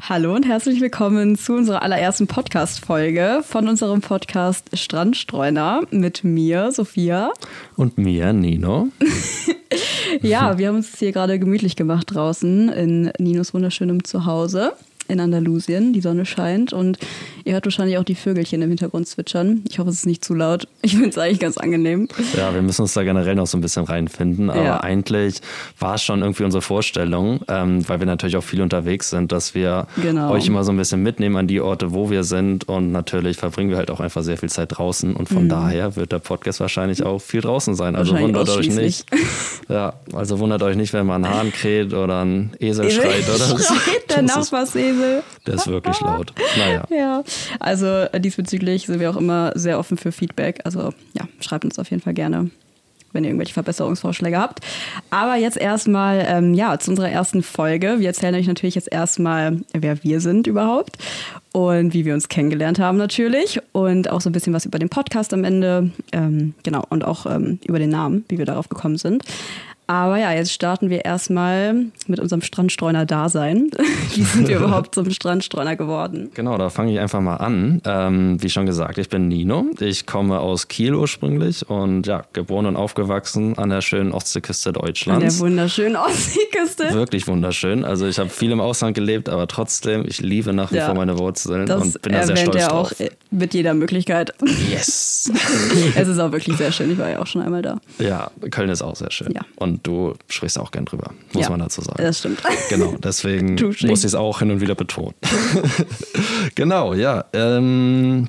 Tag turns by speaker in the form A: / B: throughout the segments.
A: Hallo und herzlich willkommen zu unserer allerersten Podcast-Folge von unserem Podcast Strandstreuner mit mir, Sophia.
B: Und mir, Nino.
A: ja, wir haben uns hier gerade gemütlich gemacht draußen in Ninos wunderschönem Zuhause in Andalusien. Die Sonne scheint und ihr hört wahrscheinlich auch die Vögelchen im Hintergrund zwitschern. Ich hoffe, es ist nicht zu laut. Ich finde es eigentlich ganz angenehm.
B: Ja, wir müssen uns da generell noch so ein bisschen reinfinden. Aber
A: Ja.
B: eigentlich war es schon irgendwie unsere Vorstellung, ähm, weil wir natürlich auch viel unterwegs sind, dass wir
A: Genau.
B: euch immer so ein bisschen mitnehmen an die Orte, wo wir sind. Und natürlich verbringen wir halt auch einfach sehr viel Zeit draußen. Und von daher wird der Podcast wahrscheinlich auch viel draußen sein. Also
A: Mhm.
B: Wundert euch nicht. Ja, also wundert euch nicht, wenn man einen Hahn kräht oder ein Esel schreit oder so.
A: Schreit der
B: Das ist,
A: Nachbarsesel.
B: der ist wirklich laut. Naja.
A: Ja, also äh, diesbezüglich sind wir auch immer sehr offen für Feedback. Also ja, schreibt uns auf jeden Fall gerne, wenn ihr irgendwelche Verbesserungsvorschläge habt. Aber jetzt erstmal, ähm, ja, zu unserer ersten Folge. Wir erzählen euch natürlich jetzt erstmal, wer wir sind überhaupt und wie wir uns kennengelernt haben natürlich und auch so ein bisschen was über den Podcast am Ende, ähm, genau, und auch ähm, über den Namen, wie wir darauf gekommen sind. Aber ja, jetzt starten wir erstmal mit unserem Strandstreuner-Dasein. Wie sind wir überhaupt zum Strandstreuner geworden?
B: Genau, da fange ich einfach mal an. Ähm, wie schon gesagt, ich bin Nino. Ich komme aus Kiel ursprünglich und ja, geboren und aufgewachsen an der schönen Ostseeküste
A: An der
B: Deutschlands.
A: wunderschönen Ostseeküste.
B: Wirklich wunderschön. Also ich habe viel im Ausland gelebt, aber trotzdem, ich liebe nach wie
A: Ja.
B: vor meine Wurzeln und bin da sehr stolz
A: er auch
B: drauf.
A: mit jeder Möglichkeit.
B: Yes!
A: es ist auch wirklich sehr schön. Ich war ja auch schon einmal da.
B: ja, Köln ist auch sehr schön.
A: Ja.
B: Und du sprichst auch gern drüber, muss
A: Ja,
B: man dazu sagen.
A: das stimmt.
B: Genau, deswegen muss ich es auch hin und wieder betonen. genau, ja. Ähm,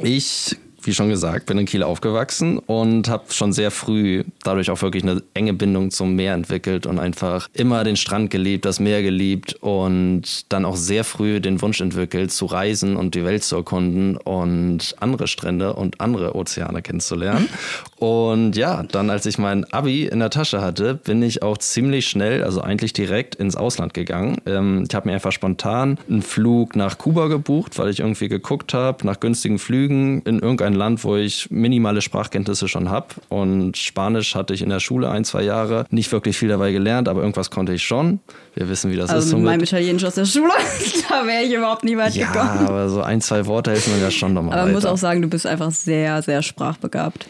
B: ich, wie schon gesagt, bin in Kiel aufgewachsen und habe schon sehr früh dadurch auch wirklich eine enge Bindung zum Meer entwickelt und einfach immer den Strand geliebt, das Meer geliebt und dann auch sehr früh den Wunsch entwickelt, zu reisen und die Welt zu erkunden und andere Strände und andere Ozeane kennenzulernen. Und ja, dann als ich mein Abi in der Tasche hatte, bin ich auch ziemlich schnell, also eigentlich direkt ins Ausland gegangen. Ähm, ich habe mir einfach spontan einen Flug nach Kuba gebucht, weil ich irgendwie geguckt habe nach günstigen Flügen in irgendein Land, wo ich minimale Sprachkenntnisse schon habe. Und Spanisch hatte ich in der Schule ein, zwei Jahre nicht wirklich viel dabei gelernt, aber irgendwas konnte ich schon. Wir wissen, wie das ist.
A: Also
B: so
A: mit meinem Italienisch aus der Schule, da wäre ich überhaupt nie weit
B: ja,
A: gekommen.
B: aber so ein, zwei Worte helfen mir ja schon nochmal
A: Aber man muss auch sagen, du bist einfach sehr, sehr sprachbegabt.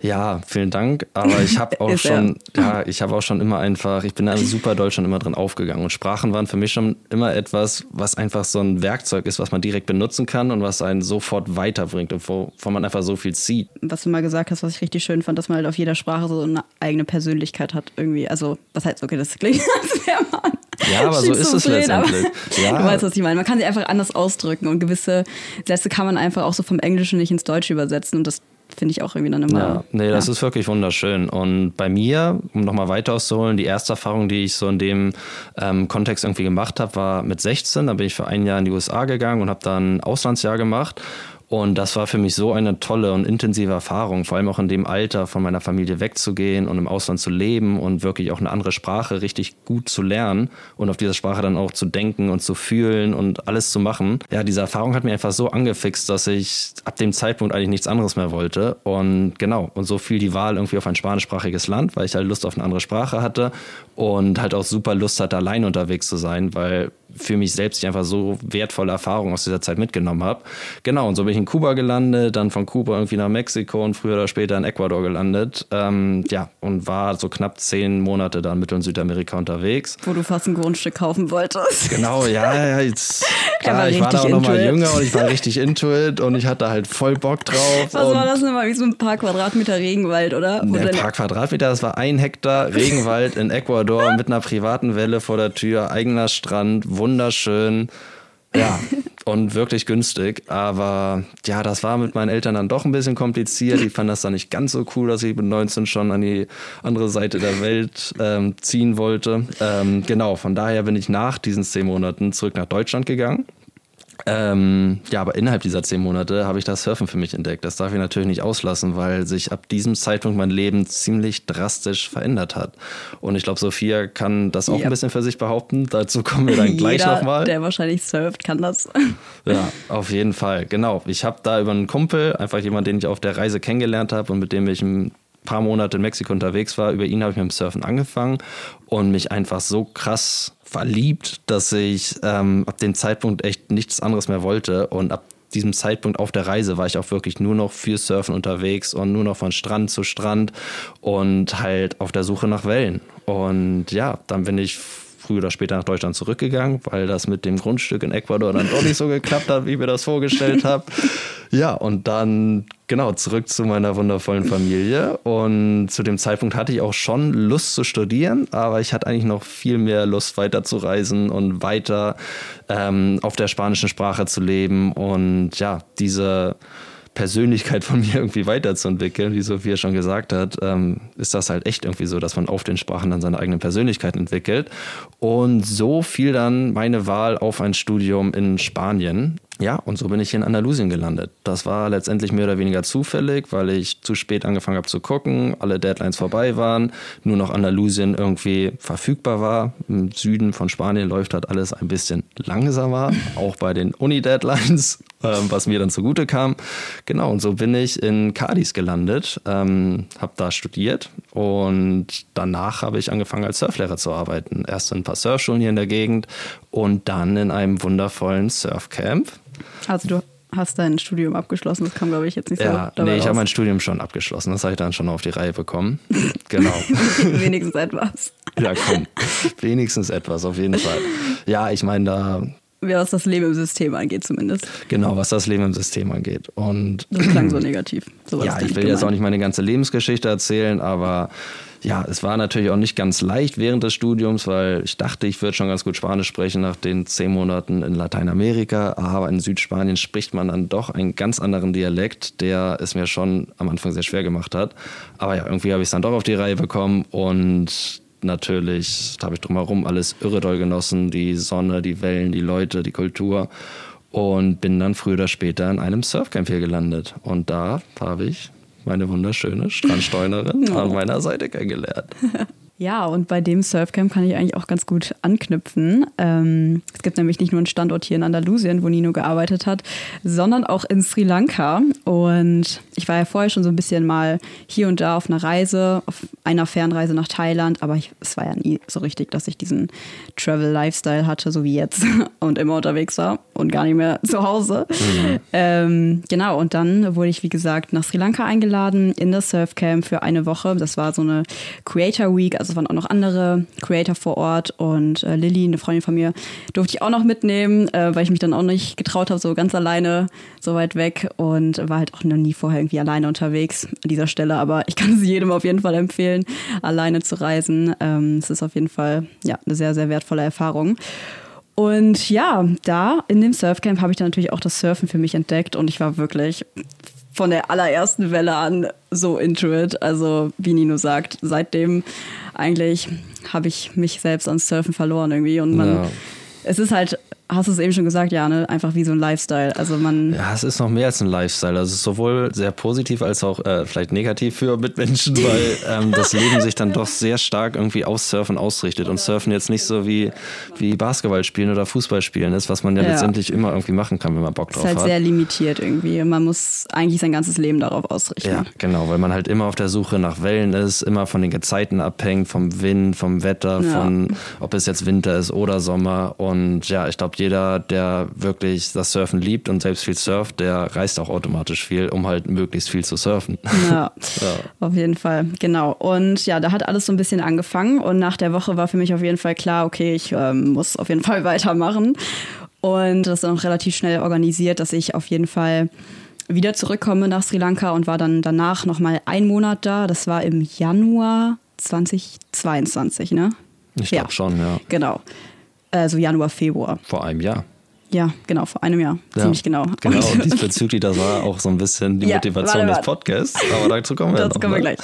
B: Ja, vielen Dank. Aber ich habe auch schon, ja, ich habe auch schon immer einfach, ich bin da super doll schon immer drin aufgegangen. Und Sprachen waren für mich schon immer etwas, was einfach so ein Werkzeug ist, was man direkt benutzen kann und was einen sofort weiterbringt und wovon man einfach so viel zieht.
A: Was du mal gesagt hast, was ich richtig schön fand, dass man halt auf jeder Sprache so eine eigene Persönlichkeit hat irgendwie. Also, was heißt, okay, das klingt, als wäre man
B: Ja, aber so ist es
A: aber
B: letztendlich. Ja.
A: Du weißt, was ich meine. Man kann sie einfach anders ausdrücken und gewisse Sätze kann man einfach auch so vom Englischen nicht ins Deutsche übersetzen und das finde ich auch irgendwie dann immer.
B: Ja, nee, das
A: ja.
B: ist wirklich wunderschön. Und bei mir, um nochmal weiter auszuholen, die erste Erfahrung, die ich so in dem ähm, Kontext irgendwie gemacht habe, war mit 16. Da bin ich für ein Jahr in die USA gegangen und habe dann ein Auslandsjahr gemacht. Und das war für mich so eine tolle und intensive Erfahrung, vor allem auch in dem Alter von meiner Familie wegzugehen und im Ausland zu leben und wirklich auch eine andere Sprache richtig gut zu lernen und auf dieser Sprache dann auch zu denken und zu fühlen und alles zu machen. Ja, diese Erfahrung hat mir einfach so angefixt, dass ich ab dem Zeitpunkt eigentlich nichts anderes mehr wollte. Und genau, und so fiel die Wahl irgendwie auf ein spanischsprachiges Land, weil ich halt Lust auf eine andere Sprache hatte und halt auch super Lust hatte, allein unterwegs zu sein, weil für mich selbst ich einfach so wertvolle Erfahrungen aus dieser Zeit mitgenommen habe. Genau, und so bin ich in Kuba gelandet, dann von Kuba irgendwie nach Mexiko und früher oder später in Ecuador gelandet. Ähm, ja, und war so knapp zehn Monate da in Mittel- und Südamerika unterwegs.
A: Wo du fast ein Grundstück kaufen wolltest.
B: Genau, ja, ja, jetzt, klar, ich war da auch noch mal jünger und ich war richtig into it und ich hatte halt voll Bock drauf.
A: Was war das nochmal? Wie so ein paar Quadratmeter Regenwald, oder?
B: Ne, ein paar Quadratmeter, das war ein Hektar Regenwald in Ecuador mit einer privaten Welle vor der Tür, eigener Strand, wunderschön. Ja, und wirklich günstig. Aber ja, das war mit meinen Eltern dann doch ein bisschen kompliziert. Die fanden das dann nicht ganz so cool, dass ich mit 19 schon an die andere Seite der Welt ähm, ziehen wollte. Ähm, genau, von daher bin ich nach diesen zehn Monaten zurück nach Deutschland gegangen ähm, ja, aber innerhalb dieser zehn Monate habe ich das Surfen für mich entdeckt. Das darf ich natürlich nicht auslassen, weil sich ab diesem Zeitpunkt mein Leben ziemlich drastisch verändert hat. Und ich glaube, Sophia kann das auch yep. ein bisschen für sich behaupten. Dazu kommen wir dann gleich nochmal.
A: Der wahrscheinlich surft, kann das.
B: Ja, auf jeden Fall. Genau. Ich habe da über einen Kumpel, einfach jemanden, den ich auf der Reise kennengelernt habe und mit dem ich ein paar Monate in Mexiko unterwegs war, über ihn habe ich mit dem Surfen angefangen und mich einfach so krass verliebt, dass ich ähm, ab dem Zeitpunkt echt nichts anderes mehr wollte. Und ab diesem Zeitpunkt auf der Reise war ich auch wirklich nur noch für Surfen unterwegs und nur noch von Strand zu Strand und halt auf der Suche nach Wellen. Und ja, dann bin ich früher oder später nach Deutschland zurückgegangen, weil das mit dem Grundstück in Ecuador dann doch nicht so geklappt hat, wie ich mir das vorgestellt habe. Ja, und dann genau zurück zu meiner wundervollen Familie. Und zu dem Zeitpunkt hatte ich auch schon Lust zu studieren, aber ich hatte eigentlich noch viel mehr Lust, weiter zu reisen und weiter ähm, auf der spanischen Sprache zu leben. Und ja, diese Persönlichkeit von mir irgendwie weiterzuentwickeln, wie Sophia schon gesagt hat, ähm, ist das halt echt irgendwie so, dass man auf den Sprachen dann seine eigene Persönlichkeit entwickelt. Und so fiel dann meine Wahl auf ein Studium in Spanien. Ja, und so bin ich hier in Andalusien gelandet. Das war letztendlich mehr oder weniger zufällig, weil ich zu spät angefangen habe zu gucken, alle Deadlines vorbei waren, nur noch Andalusien irgendwie verfügbar war. Im Süden von Spanien läuft halt alles ein bisschen langsamer, auch bei den Uni-Deadlines, ähm, was mir dann zugute kam. Genau, und so bin ich in Cadiz gelandet, ähm, habe da studiert und danach habe ich angefangen als Surflehrer zu arbeiten. Erst in ein paar Surfschulen hier in der Gegend und dann in einem wundervollen Surfcamp.
A: Also du hast dein Studium abgeschlossen, das kam glaube ich jetzt nicht so
B: Ja, nee, ich habe mein Studium schon abgeschlossen, das habe ich dann schon auf die Reihe bekommen. Genau.
A: wenigstens etwas.
B: Ja, komm, wenigstens etwas, auf jeden Fall. Ja, ich meine, da
A: was das Leben im System angeht zumindest.
B: Genau, was das Leben im System angeht. Und
A: das klang so negativ.
B: So ja, ich will gemeint. jetzt auch nicht meine ganze Lebensgeschichte erzählen, aber ja, es war natürlich auch nicht ganz leicht während des Studiums, weil ich dachte, ich würde schon ganz gut Spanisch sprechen nach den zehn Monaten in Lateinamerika. Aber in Südspanien spricht man dann doch einen ganz anderen Dialekt, der es mir schon am Anfang sehr schwer gemacht hat. Aber ja, irgendwie habe ich es dann doch auf die Reihe bekommen und natürlich habe ich drumherum alles irre doll genossen. Die Sonne, die Wellen, die Leute, die Kultur. Und bin dann früher oder später in einem Surfcamp hier gelandet. Und da habe ich meine wunderschöne Strandsteunerin oh. an meiner Seite kennengelernt.
A: Ja, und bei dem Surfcamp kann ich eigentlich auch ganz gut anknüpfen. Ähm, es gibt nämlich nicht nur einen Standort hier in Andalusien, wo Nino gearbeitet hat, sondern auch in Sri Lanka. Und ich war ja vorher schon so ein bisschen mal hier und da auf einer Reise, auf einer Fernreise nach Thailand, aber ich, es war ja nie so richtig, dass ich diesen Travel-Lifestyle hatte, so wie jetzt, und immer unterwegs war und gar nicht mehr zu Hause. Mhm. Ähm, genau, und dann wurde ich, wie gesagt, nach Sri Lanka eingeladen in das Surfcamp für eine Woche. Das war so eine Creator Week, also es waren auch noch andere Creator vor Ort und äh, Lilly, eine Freundin von mir, durfte ich auch noch mitnehmen, äh, weil ich mich dann auch nicht getraut habe, so ganz alleine so weit weg und war halt auch noch nie vorher irgendwie alleine unterwegs an dieser Stelle. Aber ich kann es jedem auf jeden Fall empfehlen, alleine zu reisen. Ähm, es ist auf jeden Fall ja, eine sehr, sehr wertvolle Erfahrung. Und ja, da in dem Surfcamp habe ich dann natürlich auch das Surfen für mich entdeckt und ich war wirklich von der allerersten Welle an so into it. Also, wie Nino sagt, seitdem eigentlich habe ich mich selbst ans Surfen verloren irgendwie. Und man, ja. es ist halt hast du es eben schon gesagt, ja, ne? einfach wie so ein Lifestyle. Also man.
B: Ja, es ist noch mehr als ein Lifestyle. Also es ist sowohl sehr positiv als auch äh, vielleicht negativ für Mitmenschen, weil ähm, das Leben sich dann doch sehr stark irgendwie aufs Surfen ausrichtet und Surfen jetzt nicht so wie, wie Basketball spielen oder Fußball spielen ist, was man ja, ja. letztendlich immer irgendwie machen kann, wenn man Bock drauf hat.
A: Es ist halt
B: hat.
A: sehr limitiert irgendwie. Man muss eigentlich sein ganzes Leben darauf ausrichten.
B: Ja, genau, weil man halt immer auf der Suche nach Wellen ist, immer von den Gezeiten abhängt, vom Wind, vom Wetter, ja. von ob es jetzt Winter ist oder Sommer. Und ja, ich glaube, jeder, der wirklich das Surfen liebt und selbst viel surft, der reist auch automatisch viel, um halt möglichst viel zu surfen.
A: Ja, ja, auf jeden Fall, genau. Und ja, da hat alles so ein bisschen angefangen und nach der Woche war für mich auf jeden Fall klar, okay, ich ähm, muss auf jeden Fall weitermachen. Und das ist dann auch relativ schnell organisiert, dass ich auf jeden Fall wieder zurückkomme nach Sri Lanka und war dann danach nochmal ein Monat da. Das war im Januar 2022, ne?
B: Ich glaube ja. schon, ja.
A: Genau also Januar, Februar.
B: Vor einem Jahr.
A: Ja, genau, vor einem Jahr. Ja, Ziemlich genau.
B: Genau, und diesbezüglich, das war auch so ein bisschen die ja, Motivation warte, warte. des Podcasts. Aber dazu kommen wir
A: Dazu kommen wir gleich.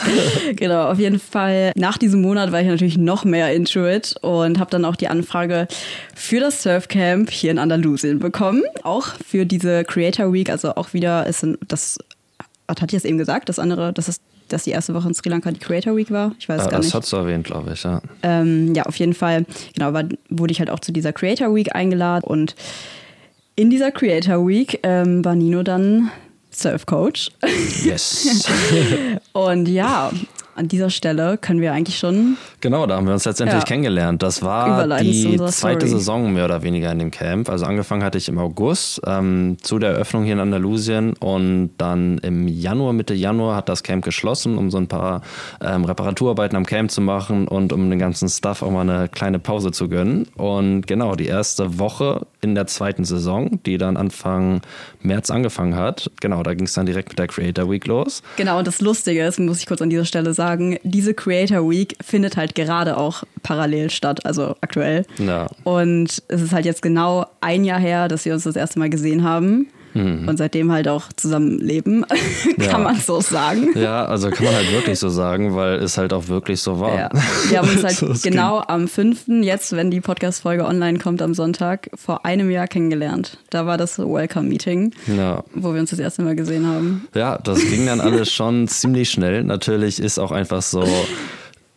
A: genau, auf jeden Fall. Nach diesem Monat war ich natürlich noch mehr into it und habe dann auch die Anfrage für das Surfcamp hier in Andalusien bekommen. Auch für diese Creator Week, also auch wieder ist das hat ich es eben gesagt, das andere, das ist dass die erste Woche in Sri Lanka die Creator Week war. Ich weiß ja, gar
B: das
A: nicht.
B: Das hast du erwähnt, glaube ich, ja.
A: Ähm, ja, auf jeden Fall. Genau, war, wurde ich halt auch zu dieser Creator Week eingeladen und in dieser Creator Week ähm, war Nino dann Surf Coach.
B: Yes.
A: und ja, an dieser Stelle können wir eigentlich schon.
B: Genau, da haben wir uns letztendlich ja. kennengelernt. Das war die zweite. Saison mehr oder weniger in dem Camp. Also angefangen hatte ich im August ähm, zu der Eröffnung hier in Andalusien und dann im Januar, Mitte Januar hat das Camp geschlossen, um so ein paar ähm, Reparaturarbeiten am Camp zu machen und um den ganzen Stuff auch mal eine kleine Pause zu gönnen. Und genau, die erste Woche in der zweiten Saison, die dann Anfang März angefangen hat, genau, da ging es dann direkt mit der Creator Week los.
A: Genau, und das Lustige ist, muss ich kurz an dieser Stelle sagen, diese Creator Week findet halt gerade auch parallel statt, also aktuell.
B: Ja.
A: Und es ist halt jetzt genau ein Jahr her, dass wir uns das erste Mal gesehen haben. Mhm. Und seitdem halt auch zusammen leben, kann ja. man so sagen.
B: Ja, also kann man halt wirklich so sagen, weil es halt auch wirklich so war. Ja.
A: Wir haben uns halt so genau ging. am 5., jetzt, wenn die Podcast-Folge online kommt am Sonntag, vor einem Jahr kennengelernt. Da war das Welcome-Meeting,
B: ja.
A: wo wir uns das erste Mal gesehen haben.
B: Ja, das ging dann alles schon ziemlich schnell. Natürlich ist auch einfach so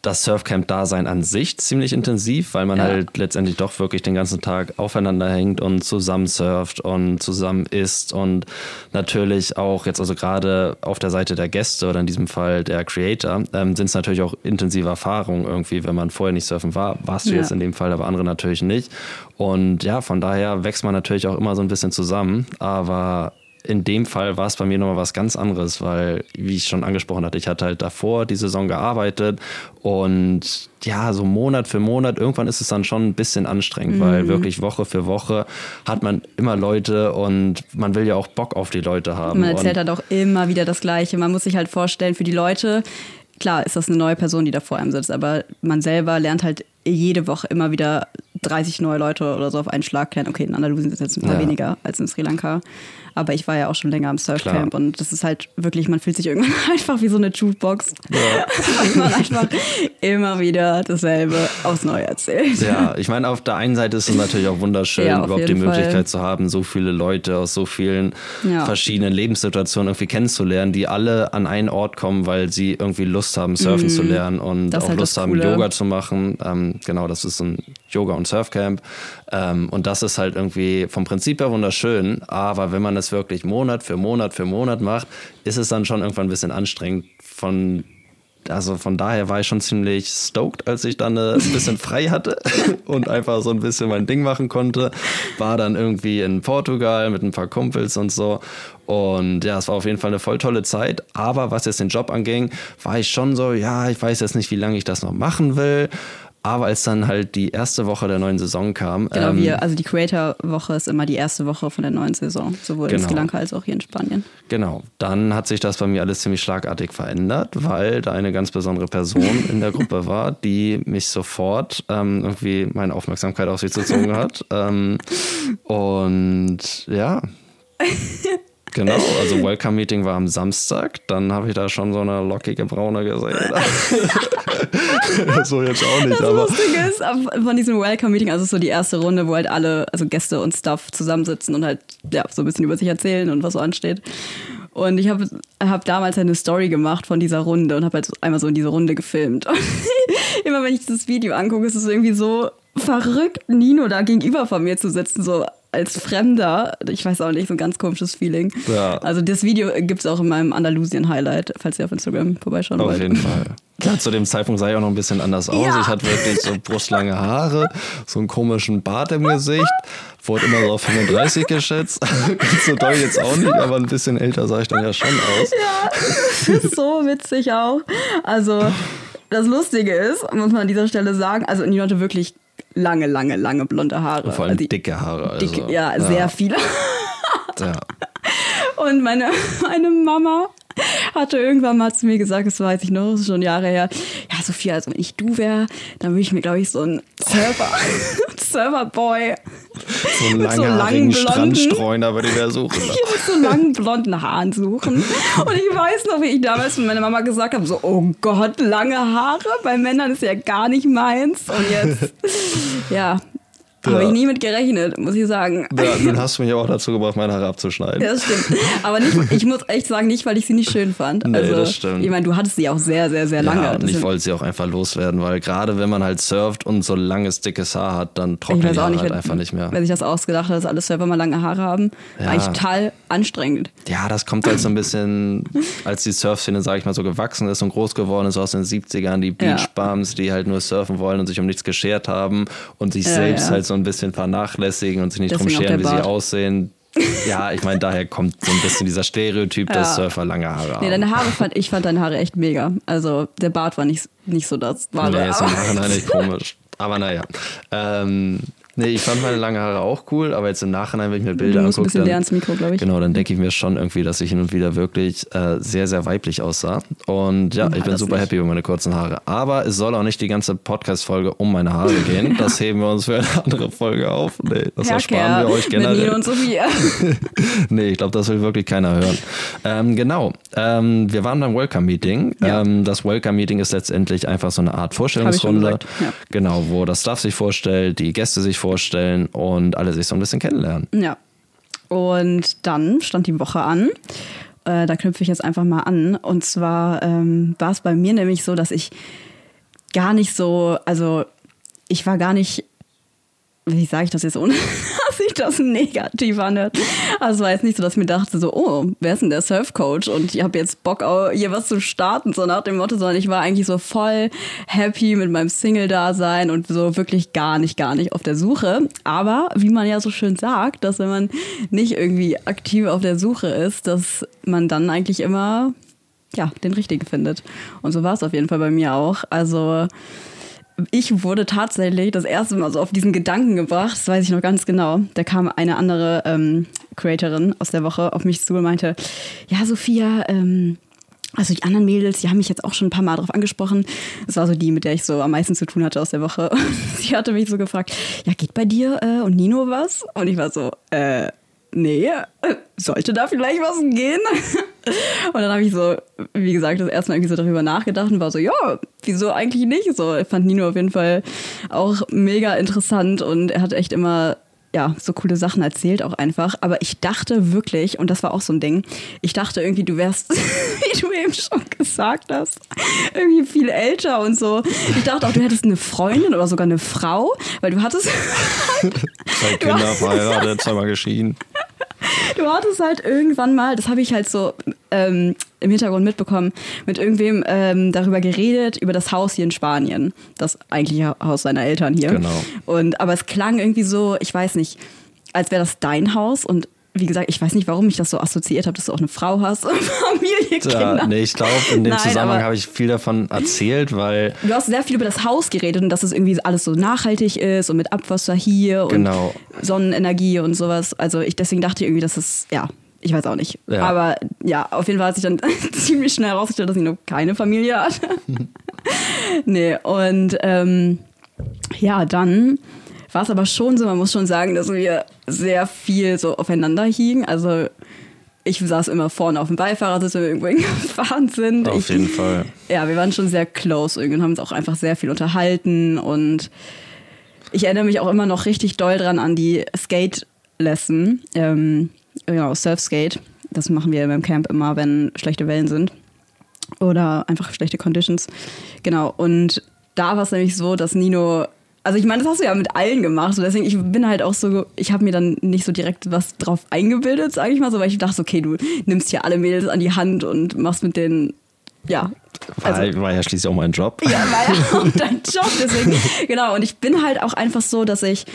B: das Surfcamp-Dasein an sich ziemlich intensiv, weil man ja. halt letztendlich doch wirklich den ganzen Tag aufeinander hängt und zusammen surft und zusammen isst und natürlich auch jetzt also gerade auf der Seite der Gäste oder in diesem Fall der Creator ähm, sind es natürlich auch intensive Erfahrungen irgendwie, wenn man vorher nicht surfen war, warst du ja. jetzt in dem Fall, aber andere natürlich nicht. Und ja, von daher wächst man natürlich auch immer so ein bisschen zusammen, aber in dem Fall war es bei mir nochmal was ganz anderes, weil, wie ich schon angesprochen hatte, ich hatte halt davor die Saison gearbeitet und ja, so Monat für Monat, irgendwann ist es dann schon ein bisschen anstrengend, mhm. weil wirklich Woche für Woche hat man immer Leute und man will ja auch Bock auf die Leute haben.
A: Man erzählt halt auch immer wieder das Gleiche. Man muss sich halt vorstellen, für die Leute, klar ist das eine neue Person, die da vor einem sitzt, aber man selber lernt halt jede Woche immer wieder 30 neue Leute oder so auf einen Schlag kennen. Okay, in Andalusien sind es jetzt ein paar ja. weniger als in Sri Lanka. Aber ich war ja auch schon länger im Surfcamp und das ist halt wirklich, man fühlt sich irgendwann einfach wie so eine Jukebox. Ja. weil man einfach immer wieder dasselbe aufs Neue erzählt.
B: Ja, ich meine, auf der einen Seite ist es natürlich auch wunderschön, ja, überhaupt die Möglichkeit Fall. zu haben, so viele Leute aus so vielen ja. verschiedenen Lebenssituationen irgendwie kennenzulernen, die alle an einen Ort kommen, weil sie irgendwie Lust haben, surfen mm. zu lernen und auch halt Lust haben, Yoga zu machen. Ähm, genau, das ist ein Yoga- und Surfcamp. Ähm, und das ist halt irgendwie vom Prinzip her wunderschön, aber wenn man es wirklich Monat für Monat für Monat macht, ist es dann schon irgendwann ein bisschen anstrengend von also von daher war ich schon ziemlich stoked, als ich dann äh, ein bisschen frei hatte und einfach so ein bisschen mein Ding machen konnte. War dann irgendwie in Portugal mit ein paar Kumpels und so. Und ja, es war auf jeden Fall eine voll tolle Zeit. Aber was jetzt den Job anging, war ich schon so, ja, ich weiß jetzt nicht, wie lange ich das noch machen will. Aber als dann halt die erste Woche der neuen Saison kam.
A: Genau, ähm, wir, also die Creator-Woche ist immer die erste Woche von der neuen Saison, sowohl genau. in Sri Lanka als auch hier in Spanien.
B: Genau, dann hat sich das bei mir alles ziemlich schlagartig verändert, weil da eine ganz besondere Person in der Gruppe war, die mich sofort ähm, irgendwie meine Aufmerksamkeit auf sich gezogen hat. ähm, und ja. Genau, also Welcome Meeting war am Samstag. Dann habe ich da schon so eine lockige Braune gesehen. so jetzt auch nicht,
A: Das
B: aber.
A: Lustige ist, von diesem Welcome-Meeting, also so die erste Runde, wo halt alle, also Gäste und Stuff zusammensitzen und halt ja, so ein bisschen über sich erzählen und was so ansteht. Und ich habe hab damals eine Story gemacht von dieser Runde und habe halt einmal so in diese Runde gefilmt. Und immer wenn ich das Video angucke, ist es irgendwie so verrückt, Nino da gegenüber von mir zu sitzen, so als Fremder. Ich weiß auch nicht, so ein ganz komisches Feeling.
B: Ja.
A: Also das Video gibt es auch in meinem Andalusien-Highlight, falls ihr auf Instagram vorbeischauen
B: Auf
A: wollt.
B: jeden Fall. Ja, zu dem Zeitpunkt sah ich auch noch ein bisschen anders aus.
A: Ja.
B: Ich hatte wirklich so brustlange Haare, so einen komischen Bart im Gesicht. Wurde immer so auf 35 geschätzt. Ganz so doll jetzt auch nicht, aber ein bisschen älter sah ich dann ja schon aus.
A: Das ist so witzig auch. Also, das Lustige ist, muss man an dieser Stelle sagen, also Nino hatte wirklich lange, lange, lange blonde Haare.
B: Und vor allem
A: also,
B: dicke Haare. Also,
A: dicke, ja, sehr viele.
B: Ja.
A: Und meine, meine Mama hatte irgendwann mal zu mir gesagt, das weiß ich noch, das ist schon Jahre her, ja Sophia, also wenn ich du wäre, dann würde ich mir, glaube ich, so einen Surfer, Surferboy
B: So einen
A: so
B: langhaarigen
A: blonden-
B: Strandstreuner würde ich ja suchen.
A: hier mit so langen blonden Haaren suchen. Und ich weiß noch, wie ich damals mit meiner Mama gesagt habe, so, oh Gott, lange Haare bei Männern ist ja gar nicht meins. Und jetzt, ja, habe
B: Ja.
A: ich nie mit gerechnet, muss ich sagen.
B: Ja, nun hast du mich auch dazu gebracht, meine Haare abzuschneiden.
A: Ja, das stimmt. Aber nicht, ich muss echt sagen, nicht, weil ich sie nicht schön fand.
B: Nee,
A: also,
B: das stimmt.
A: Ich meine, du hattest sie auch sehr, sehr, sehr lange.
B: Ja, und ich wollte sie auch einfach loswerden, weil gerade wenn man halt surft und so langes, dickes Haar hat, dann
A: weiß
B: die Haare
A: nicht,
B: halt
A: wer,
B: einfach nicht mehr.
A: wer sich das ausgedacht hat, dass alle Server mal lange Haare haben.
B: Ja.
A: Eigentlich total anstrengend.
B: Ja, das kommt halt so ein bisschen, als die Surfszene, sag ich mal, so gewachsen ist und groß geworden ist, aus den 70ern, die. Beachbums, die halt nur surfen wollen und sich um nichts geschert haben und sich selbst halt so ein bisschen vernachlässigen und sich nicht drum
A: Deswegen
B: scheren, wie sie aussehen. Ja, ich meine, daher kommt so ein bisschen dieser Stereotyp, dass
A: Ja.
B: Surfer lange Haare
A: Nee,
B: haben.
A: deine Haare fand, ich fand deine Haare echt mega. Also der Bart war nicht, nicht so das. War
B: Nee, ist im Nachhinein echt komisch. Aber naja. Ähm, nee, ich fand meine lange Haare auch cool, aber jetzt im Nachhinein, wenn ich mir Bilder
A: musst ein
B: angucke,
A: bisschen
B: dann,
A: ans Mikro, glaube ich.
B: Genau, dann denke ich mir schon irgendwie, dass ich hin und wieder wirklich äh, sehr, sehr weiblich aussah. Und ja,
A: Ja,
B: ich bin super
A: nicht.
B: happy über meine kurzen Haare. Aber es soll auch nicht die ganze Podcast-Folge um meine Haare gehen. Das heben wir uns für eine andere Folge auf. Nee, das ersparen wir euch
A: mit Nino
B: generell.
A: und Sophia.
B: nee, ich glaube, das will wirklich keiner hören. Ähm, genau, ähm, wir waren beim Welcome-Meeting.
A: Ja.
B: Ähm, das Welcome-Meeting ist letztendlich einfach so eine Art Vorstellungsrunde.
A: ja.
B: Genau, wo das Staff sich vorstellt, die Gäste sich vorstellen und alle sich so ein bisschen kennenlernen.
A: Ja. Und dann stand die Woche an. Äh, da knüpfe ich jetzt einfach mal an. Und zwar ähm, war es bei mir nämlich so, dass ich gar nicht so, also ich war gar nicht, wie sage ich das jetzt ohne, dass ich das negativ anhört. Also war jetzt nicht so, dass ich mir dachte so, oh, wer ist denn der Surfcoach? Und ich habe jetzt Bock, hier was zu starten, so nach dem Motto, sondern ich war eigentlich so voll happy mit meinem Single-Dasein und so wirklich gar nicht, gar nicht auf der Suche. Aber wie man ja so schön sagt, dass wenn man nicht irgendwie aktiv auf der Suche ist, dass man dann eigentlich immer ja, den richtigen findet. Und so war es auf jeden Fall bei mir auch. Also ich wurde tatsächlich das erste Mal so auf diesen Gedanken gebracht, das weiß ich noch ganz genau. Da kam eine andere ähm, Creatorin aus der Woche auf mich zu und meinte, ja, Sophia, ähm, also die anderen Mädels, die haben mich jetzt auch schon ein paar Mal darauf angesprochen. Das war so die, mit der ich so am meisten zu tun hatte aus der Woche. Sie hatte mich so gefragt, ja, geht bei dir äh, und Nino was? Und ich war so, äh, nee, äh, sollte da vielleicht was gehen? Und dann habe ich so, wie gesagt, das erste Mal irgendwie so darüber nachgedacht und war so, ja, wieso eigentlich nicht? So, ich fand Nino auf jeden Fall auch mega interessant und er hat echt immer ja, so coole Sachen erzählt auch einfach. Aber ich dachte wirklich, und das war auch so ein Ding, ich dachte irgendwie, du wärst, wie du eben schon gesagt hast, irgendwie viel älter und so. Ich dachte auch, du hättest eine Freundin oder sogar eine Frau, weil du hattest,
B: Zwei Kinder verheiratet, zweimal geschieden.
A: Du hattest halt irgendwann mal, das habe ich halt so ähm, im Hintergrund mitbekommen, mit irgendwem ähm, darüber geredet, über das Haus hier in Spanien. Das eigentliche Haus seiner Eltern hier.
B: Genau.
A: Und, aber es klang irgendwie so, ich weiß nicht, als wäre das dein Haus und wie gesagt, ich weiß nicht, warum ich das so assoziiert habe, dass du auch eine Frau hast und Familie, Kinder.
B: Ja, nee, ich glaube, in dem
A: Nein,
B: Zusammenhang habe ich viel davon erzählt, weil
A: Du hast sehr viel über das Haus geredet und dass es irgendwie alles so nachhaltig ist und mit Abwasser hier und
B: Genau.
A: Sonnenenergie und sowas. Also ich deswegen dachte ich irgendwie, dass es, ja, ich weiß auch nicht.
B: Ja.
A: Aber ja, auf jeden Fall hat sich dann ziemlich schnell herausgestellt, dass ich noch keine Familie hatte. nee, und ähm, ja, dann war es aber schon so, man muss schon sagen, dass wir sehr viel so aufeinander hingen. Also ich saß immer vorne auf dem Beifahrersitz, wenn wir irgendwo hingefahren sind.
B: Auf
A: ich,
B: jeden Fall.
A: Ja, wir waren schon sehr close irgendwie und haben uns auch einfach sehr viel unterhalten und ich erinnere mich auch immer noch richtig doll dran an die Skate-Lesson, ähm, genau, Surf-Skate. Das machen wir beim Camp immer, wenn schlechte Wellen sind oder einfach schlechte Conditions. Genau, und da war es nämlich so, dass Nino also ich meine, das hast du ja mit allen gemacht. Und deswegen, ich bin halt auch so, ich habe mir dann nicht so direkt was drauf eingebildet, sage ich mal so, weil ich dachte, okay, du nimmst hier alle Mädels an die Hand und machst mit denen, ja.
B: Also, war, war ja schließlich auch mein Job.
A: Ja, war ja auch dein Job. Deswegen, genau. Und ich bin halt auch einfach so, dass ich,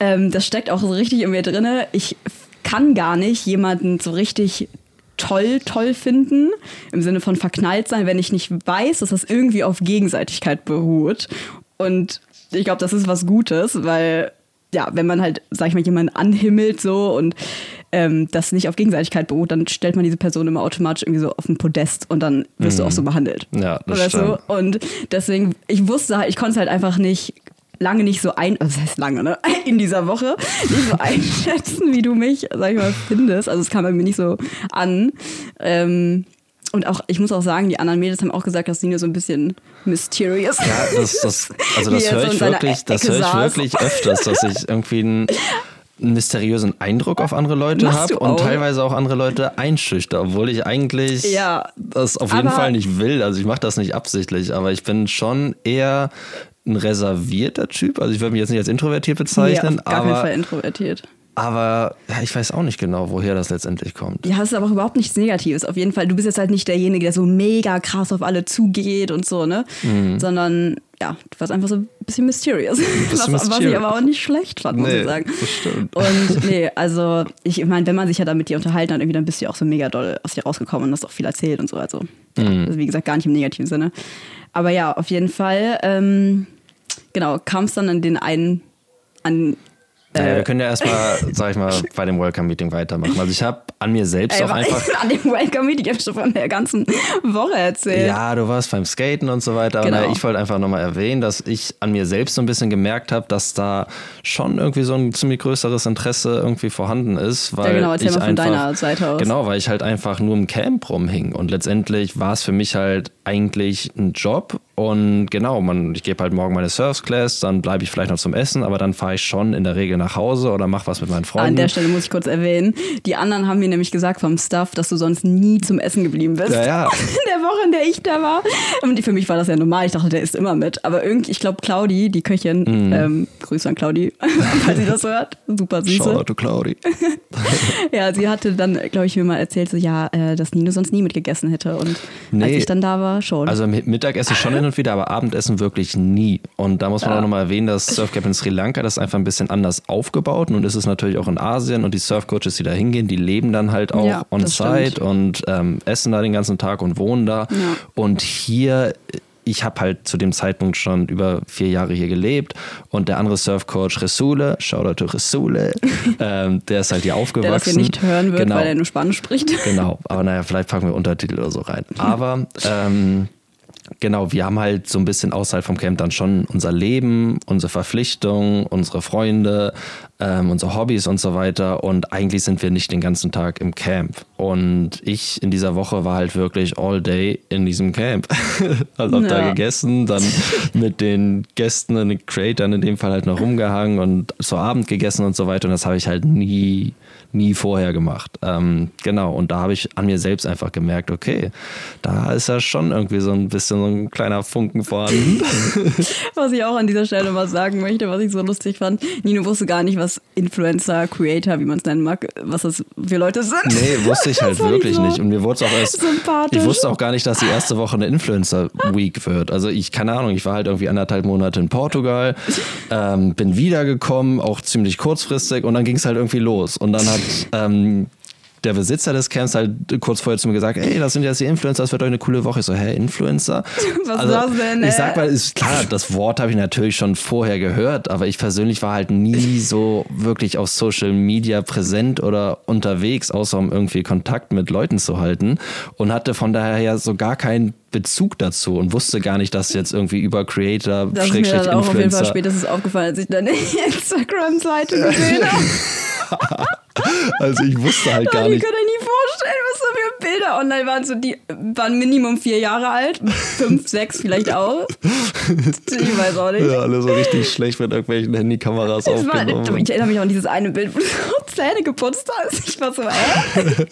A: ähm, das steckt auch so richtig in mir drinne. Ich kann gar nicht jemanden so richtig toll, toll finden, im Sinne von verknallt sein, wenn ich nicht weiß, dass das irgendwie auf Gegenseitigkeit beruht. Und ich glaube, das ist was Gutes, weil ja, wenn man halt, sag ich mal, jemanden anhimmelt so und ähm, das nicht auf Gegenseitigkeit beruht, dann stellt man diese Person immer automatisch irgendwie so auf ein Podest und dann wirst mhm. du auch so behandelt.
B: Ja, das oder stimmt.
A: so. Und deswegen, ich wusste halt, ich konnte es halt einfach nicht lange nicht so ein, also das heißt lange, ne? In dieser Woche nicht so einschätzen, wie du mich, sag ich mal, findest. Also es kam bei mir nicht so an. Ähm, und auch, ich muss auch sagen, die anderen Mädels haben auch gesagt, dass Nino so ein bisschen mysterious
B: Ja, das, das, also das höre ich, wirklich, das hör ich wirklich öfters, dass ich irgendwie einen, einen mysteriösen Eindruck auf andere Leute habe und teilweise auch andere Leute einschüchter, obwohl ich eigentlich
A: ja,
B: das auf jeden Fall nicht will. Also ich mache das nicht absichtlich, aber ich bin schon eher ein reservierter Typ. Also ich würde mich jetzt nicht als introvertiert bezeichnen,
A: nee, auf gar
B: aber
A: Fall introvertiert.
B: Aber ja, ich weiß auch nicht genau, woher das letztendlich kommt.
A: Ja, es ist aber auch überhaupt nichts Negatives. Auf jeden Fall, du bist jetzt halt nicht derjenige, der so mega krass auf alle zugeht und so, ne? Mhm. Sondern ja, du warst einfach so ein bisschen mysterious. Bisschen was, mysterious. was ich aber auch nicht schlecht fand, muss
B: nee,
A: ich sagen.
B: Das stimmt.
A: Und nee, also ich meine, wenn man sich ja dann mit dir unterhalten hat, irgendwie, dann bist du ja auch so mega doll aus dir rausgekommen und hast auch viel erzählt und so. Also, mhm. also wie gesagt, gar nicht im negativen Sinne. Aber ja, auf jeden Fall, ähm, genau, kam es dann an den einen, an
B: naja, wir können ja erstmal, sag ich mal, bei dem Welcome-Meeting weitermachen. Also ich habe an mir selbst
A: Ey,
B: auch einfach.
A: An dem Welcome-Meeting habe ich schon von der ganzen Woche erzählt.
B: Ja, du warst beim Skaten und so weiter. Genau. Aber ich wollte einfach nochmal erwähnen, dass ich an mir selbst so ein bisschen gemerkt habe, dass da schon irgendwie so ein ziemlich größeres Interesse irgendwie vorhanden ist. Weil ja,
A: genau, erzähl
B: ich
A: mal von
B: einfach,
A: deiner Seite aus.
B: Genau, weil ich halt einfach nur im Camp rumhing. Und letztendlich war es für mich halt eigentlich ein Job und genau, man, ich gebe halt morgen meine Surf Class, dann bleibe ich vielleicht noch zum Essen, aber dann fahre ich schon in der Regel nach Hause oder mache was mit meinen Freunden.
A: An der Stelle muss ich kurz erwähnen, die anderen haben mir nämlich gesagt vom Staff, dass du sonst nie zum Essen geblieben bist.
B: Ja, ja.
A: In der Woche, in der ich da war. Und für mich war das ja normal. Ich dachte, der ist immer mit. Aber irgendwie, ich glaube, Claudi, die Köchin, mm. ähm, Grüße an Claudi, falls sie das hört. Super süße.
B: Shoutout to Claudi.
A: ja, sie hatte dann, glaube ich, mir mal erzählt, so ja, äh, dass Nino sonst nie mitgegessen hätte. Und nee. als ich dann da war, schon.
B: Also Mittagessen schon hin und wieder, aber Abendessen wirklich nie. Und da muss man ja. auch nochmal erwähnen, dass Surfcamp in Sri Lanka das ist einfach ein bisschen anders aufgebaut. Nun ist es natürlich auch in Asien und die Surfcoaches, die da hingehen, die leben dann halt auch ja, on-site und ähm, essen da den ganzen Tag und wohnen da. Ja. Und hier ich habe halt zu dem Zeitpunkt schon über vier Jahre hier gelebt und der andere Surfcoach Resule, Shoutout to Resule, ähm, der ist halt hier aufgewachsen. Der das hier
A: nicht hören wird, genau. weil er nur Spanisch spricht.
B: Genau, aber naja, vielleicht packen wir Untertitel oder so rein. Aber ähm, genau, wir haben halt so ein bisschen außerhalb vom Camp dann schon unser Leben, unsere Verpflichtungen, unsere Freunde, ähm, unsere Hobbys und so weiter. Und eigentlich sind wir nicht den ganzen Tag im Camp. Und ich in dieser Woche war halt wirklich all day in diesem Camp. also hab ja. da gegessen, dann mit den Gästen und den Creators in dem Fall halt noch rumgehangen und zu Abend gegessen und so weiter. Und das habe ich halt nie nie vorher gemacht. Ähm, genau, und da habe ich an mir selbst einfach gemerkt, okay, da ist ja schon irgendwie so ein bisschen so ein kleiner Funken vorhanden.
A: was ich auch an dieser Stelle mal sagen möchte, was ich so lustig fand, Nino wusste gar nicht, was Influencer, Creator, wie man es nennen mag, was das für Leute sind.
B: Nee, wusste ich halt wirklich so nicht. Und mir wurde es auch erst, ich wusste auch gar nicht, dass die erste Woche eine Influencer Week wird. Also ich, keine Ahnung, ich war halt irgendwie anderthalb Monate in Portugal, ähm, bin wiedergekommen, auch ziemlich kurzfristig und dann ging es halt irgendwie los. Und dann hat ähm, der Besitzer des Camps halt kurz vorher zu mir gesagt, ey, das sind jetzt die Influencer, das wird euch eine coole Woche. Ich so, hä, Influencer?
A: Was also, das denn?
B: Ich sag mal, ist klar, das Wort habe ich natürlich schon vorher gehört, aber ich persönlich war halt nie so wirklich auf Social Media präsent oder unterwegs, außer um irgendwie Kontakt mit Leuten zu halten und hatte von daher ja so gar keinen Bezug dazu und wusste gar nicht, dass jetzt irgendwie über Creator,
A: das ist mir dann auch auf jeden Fall spätestens aufgefallen, als ich deine Instagram-Seite gesehen habe.
B: Also ich wusste halt gar nicht.
A: Ich kann dir nie Bilder online waren, so die waren Minimum vier Jahre alt, fünf, sechs vielleicht auch. Ich weiß auch nicht.
B: Ja, alle so richtig schlecht mit irgendwelchen Handykameras
A: war,
B: aufgenommen.
A: ich erinnere mich auch an dieses eine Bild, wo du so Zähne geputzt hast. Ich war so, äh?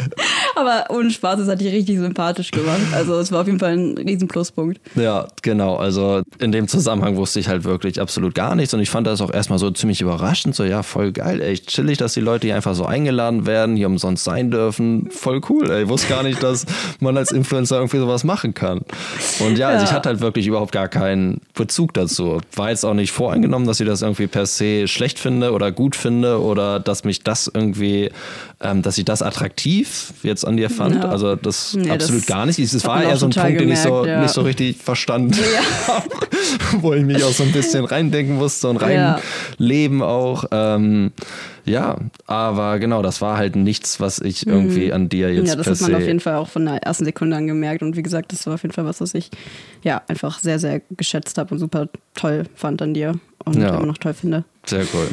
A: Aber ohne Spaß, das hat dich richtig sympathisch gemacht. Also es war auf jeden Fall ein riesen Pluspunkt.
B: Ja, genau. Also in dem Zusammenhang wusste ich halt wirklich absolut gar nichts und ich fand das auch erstmal so ziemlich überraschend. So, ja, voll geil, echt chillig, dass die Leute hier einfach so eingeladen werden, hier umsonst sein dürfen. Voll cool, ey. Ich wusste gar nicht, dass man als Influencer irgendwie sowas machen kann. Und ja, also ich hatte halt wirklich überhaupt gar keinen Bezug dazu. War jetzt auch nicht voreingenommen, dass ich das irgendwie per se schlecht finde oder gut finde oder dass mich das irgendwie, ähm, dass ich das attraktiv jetzt an dir fand.
A: Ja.
B: Also das
A: Nee,
B: absolut
A: das
B: gar nicht. Es war eher so ein Punkt, den ich so
A: gemerkt, ja.
B: nicht so richtig verstanden habe, wo ich mich auch so ein bisschen reindenken musste und
A: Ja.
B: reinleben auch. Ähm, ja, aber genau, das war halt nichts, was ich irgendwie an dir jetzt
A: Mhm. ja, das hat man auf jeden Fall auch von der ersten Sekunde an gemerkt. Und wie gesagt, das war auf jeden Fall was, was ich ja einfach sehr, sehr geschätzt habe und super toll fand an dir und
B: Ja.
A: immer noch toll finde.
B: sehr cool.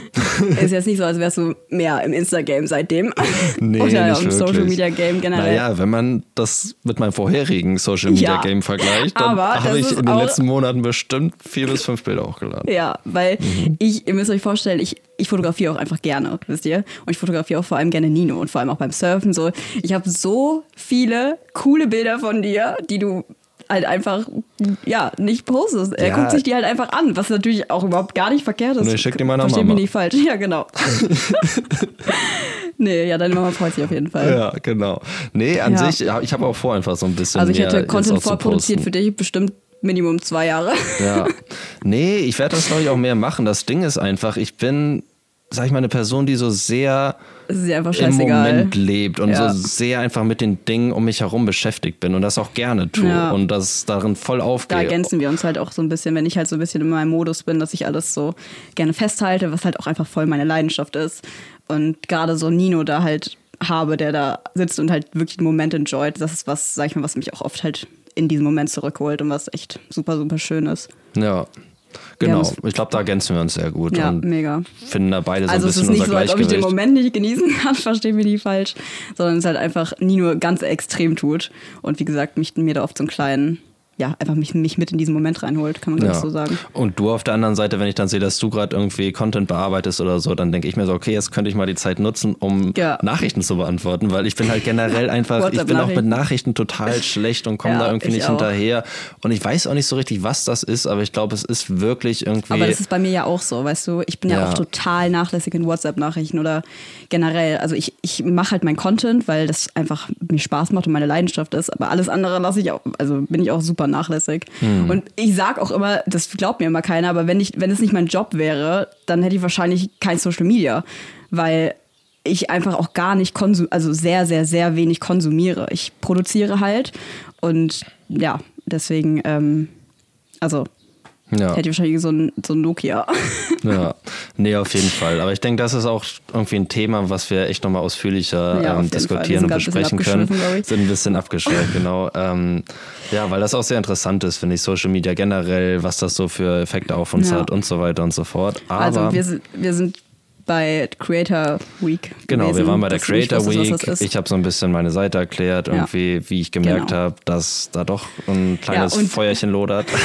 A: Ist jetzt nicht so, als wärst du mehr im Insta-Game seitdem.
B: Nee,
A: Oder
B: nicht
A: im. Social-Media-Game generell.
B: Naja, wenn man das mit meinem vorherigen Social Media
A: Ja.
B: Game vergleicht, dann habe ich in den letzten Monaten bestimmt vier bis fünf Bilder hochgeladen.
A: Ja, weil
B: Mhm.
A: ich, ihr müsst euch vorstellen, ich, ich fotografiere auch einfach gerne, wisst ihr? Und ich fotografiere auch vor allem gerne Nino und vor allem auch beim Surfen so. Ich habe so viele coole Bilder von dir, die du halt einfach, ja, nicht postest. Er
B: Ja.
A: guckt sich die halt einfach an, was natürlich auch überhaupt gar nicht verkehrt ist.
B: Nee, schick die meiner
A: Versteh
B: Mama.
A: mich nicht falsch. Ja, genau. nee, ja, deine Mama freut sich auf jeden Fall.
B: Ja, genau. Nee, an
A: Ja.
B: sich, ich habe auch vor, einfach so ein bisschen
A: Also ich hätte Content vorproduziert für dich bestimmt Minimum zwei Jahre.
B: Ja. Nee, ich werde das, glaube ich, auch mehr machen. Das Ding ist einfach, ich bin, sag ich mal, eine Person, die so sehr im. Moment lebt und
A: Ja.
B: so sehr einfach mit den Dingen um mich herum beschäftigt bin und das auch gerne tue
A: Ja.
B: und das darin voll
A: da
B: aufgehe.
A: ergänzen wir uns halt auch so ein bisschen, wenn ich halt so ein bisschen in meinem Modus bin, dass ich alles so gerne festhalte, was halt auch einfach voll meine Leidenschaft ist. Und gerade so Nino da halt habe, der da sitzt und halt wirklich den Moment enjoyt, das ist was, sag ich mal, was mich auch oft halt in diesen Moment zurückholt und was echt super, super schön ist.
B: Ja. Genau. Ich glaube, da ergänzen wir uns sehr gut
A: Ja,
B: und
A: mega.
B: finden da beide so
A: Also
B: ein
A: es
B: bisschen
A: ist nicht
B: unser
A: so, als ob ich den
B: Gleichgewicht.
A: Moment nicht genießen kann, verstehen wir nie falsch, sondern es halt einfach Nino ganz extrem tut und wie gesagt, mich mir da oft so einen kleinen, ja, einfach mich, mich mit in diesen Moment reinholt, kann man
B: Ja.
A: so sagen.
B: Und du auf der anderen Seite, wenn ich dann sehe, dass du gerade irgendwie Content bearbeitest oder so, dann denke ich mir so, okay, jetzt könnte ich mal die Zeit nutzen, um
A: Ja.
B: Nachrichten zu beantworten, weil ich bin halt generell einfach, ich bin auch mit. Nachrichten total schlecht und komme
A: Ja,
B: da irgendwie
A: ich
B: nicht
A: auch.
B: hinterher. Und ich weiß auch nicht so richtig, was das ist, aber ich glaube, es ist wirklich irgendwie.
A: Aber das ist bei mir ja auch so, weißt du, ich bin ja, auch total nachlässig in WhatsApp-Nachrichten oder generell. Also ich, ich mache halt mein Content, weil das einfach mir Spaß macht und meine Leidenschaft ist. Aber alles andere lasse ich auch, also bin ich auch super nachlässig.
B: Hm.
A: Und ich sag auch immer, das glaubt mir immer keiner, aber wenn ich, wenn es nicht mein Job wäre, dann hätte ich wahrscheinlich kein Social Media. Weil ich einfach auch gar nicht konsum, also sehr, sehr, sehr wenig konsumiere. Ich produziere halt und ja, deswegen, ähm, also
B: ja.
A: hätte ich wahrscheinlich so ein, so ein Nokia.
B: Ja, nee, auf jeden Fall. Aber ich denke, das ist auch irgendwie ein Thema, was wir echt nochmal ausführlicher
A: Ja,
B: ähm, diskutieren und besprechen können. Sind ein bisschen abgeschweift, genau. Ähm, ja, weil das auch sehr interessant ist, finde ich, Social Media generell, was das so für Effekte auf uns
A: Ja.
B: hat und so weiter und so fort. Aber
A: Also wir sind, wir sind bei Creator Week.
B: Genau,
A: gewesen,
B: wir waren bei der Creator Week.
A: ist.
B: Ich habe so ein bisschen meine Seite erklärt, irgendwie, wie ich gemerkt
A: Genau.
B: habe, dass da doch ein kleines
A: und-
B: Feuerchen lodert.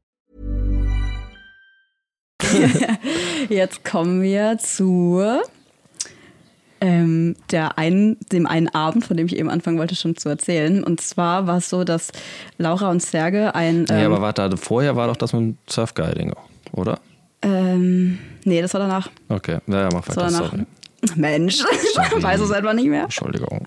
A: Jetzt kommen wir zur ähm, der einen, dem einen Abend, von dem ich eben anfangen wollte, schon zu erzählen. Und zwar war es so, dass Laura und Serge ein. Ähm,
B: aber warte, vorher war doch das mit dem Surfguiding, oder?
A: ähm, nee, das war danach.
B: Okay, ja, ja, mach
A: Das
B: weiter,
A: war danach.
B: sorry.
A: Mensch, weiß es einfach nicht mehr.
B: Entschuldigung.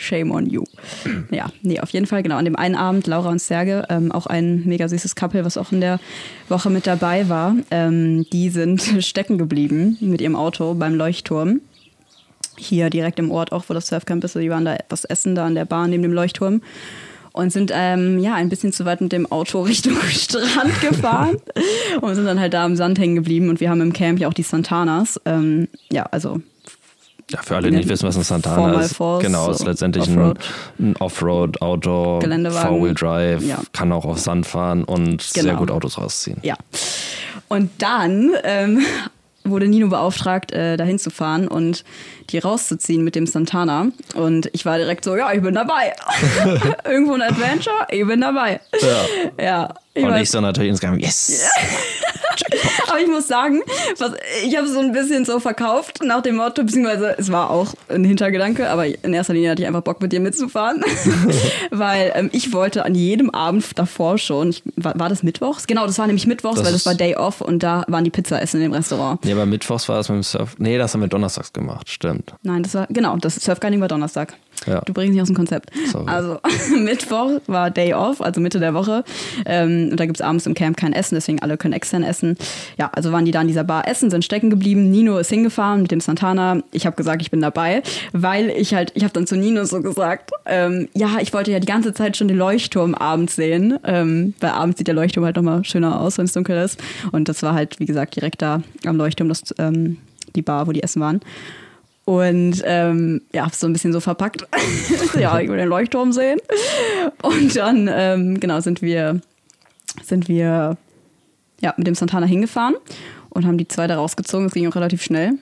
A: Shame on you. Ja, nee, auf jeden Fall, genau. An dem einen Abend, Laura und Serge, ähm, auch ein mega süßes Couple, was auch in der Woche mit dabei war, ähm, die sind stecken geblieben mit ihrem Auto beim Leuchtturm. Hier direkt im Ort, auch wo das Surfcamp ist. Die waren da etwas essen, da an der Bar neben dem Leuchtturm. Und sind ähm, ja ein bisschen zu weit mit dem Auto Richtung Strand gefahren und sind dann halt da am Sand hängen geblieben. Und wir haben im Camp ja auch die Santanas. Ähm, ja, also
B: Ja, für alle, die nicht wissen, was ein Santana ist.
A: Fours,
B: genau, ist
A: so
B: letztendlich ein,
A: Offroad.
B: ein Offroad, Outdoor,
A: Geländewagen.
B: Four-Wheel Drive,
A: Ja.
B: kann auch auf Sand fahren und sehr
A: Genau.
B: gut Autos rausziehen.
A: Ja. Und dann ähm, wurde Nino beauftragt, äh, dahin zu fahren und die rauszuziehen mit dem Santana. Und ich war direkt so, ja, ich bin dabei. Irgendwo ein Adventure, ich bin dabei.
B: Ja.
A: Ja. Ich
B: Und ich so natürlich insgesamt, yes!
A: aber ich muss sagen, was, ich habe so ein bisschen so verkauft nach dem Motto, beziehungsweise es war auch ein Hintergedanke, aber in erster Linie hatte ich einfach Bock mit dir mitzufahren, weil ähm, ich wollte an jedem Abend davor schon, ich, war, war das Mittwochs? Genau, das war nämlich Mittwochs,
B: Das
A: weil das war Day Off und da waren die Pizza essen in dem Restaurant.
B: Nee, aber Mittwochs war das mit dem Surf. Nee, das haben wir donnerstags gemacht, stimmt.
A: Nein, das war, genau, das Surfguiding war Donnerstag.
B: Ja.
A: Du bringst mich aus dem Konzept.
B: Sorry.
A: Also Mittwoch war Day Off, also Mitte der Woche. Ähm, und da gibt es abends im Camp kein Essen, deswegen alle können extern essen. Ja, also waren die da in dieser Bar essen, sind stecken geblieben. Nino ist hingefahren mit dem Santana. Ich habe gesagt, ich bin dabei, weil ich halt, ich habe dann zu Nino so gesagt, ähm, ja, ich wollte ja die ganze Zeit schon den Leuchtturm abends sehen, ähm, weil abends sieht der Leuchtturm halt nochmal schöner aus, wenn es dunkel ist. Und das war halt, wie gesagt, direkt da am Leuchtturm, das, ähm, die Bar, wo die essen waren. Und ähm, ja, hab's so ein bisschen so verpackt. ja, ich will den Leuchtturm sehen. Und dann, ähm, genau, sind wir, sind wir ja, mit dem Santana hingefahren und haben die zwei da rausgezogen. Das ging auch relativ schnell.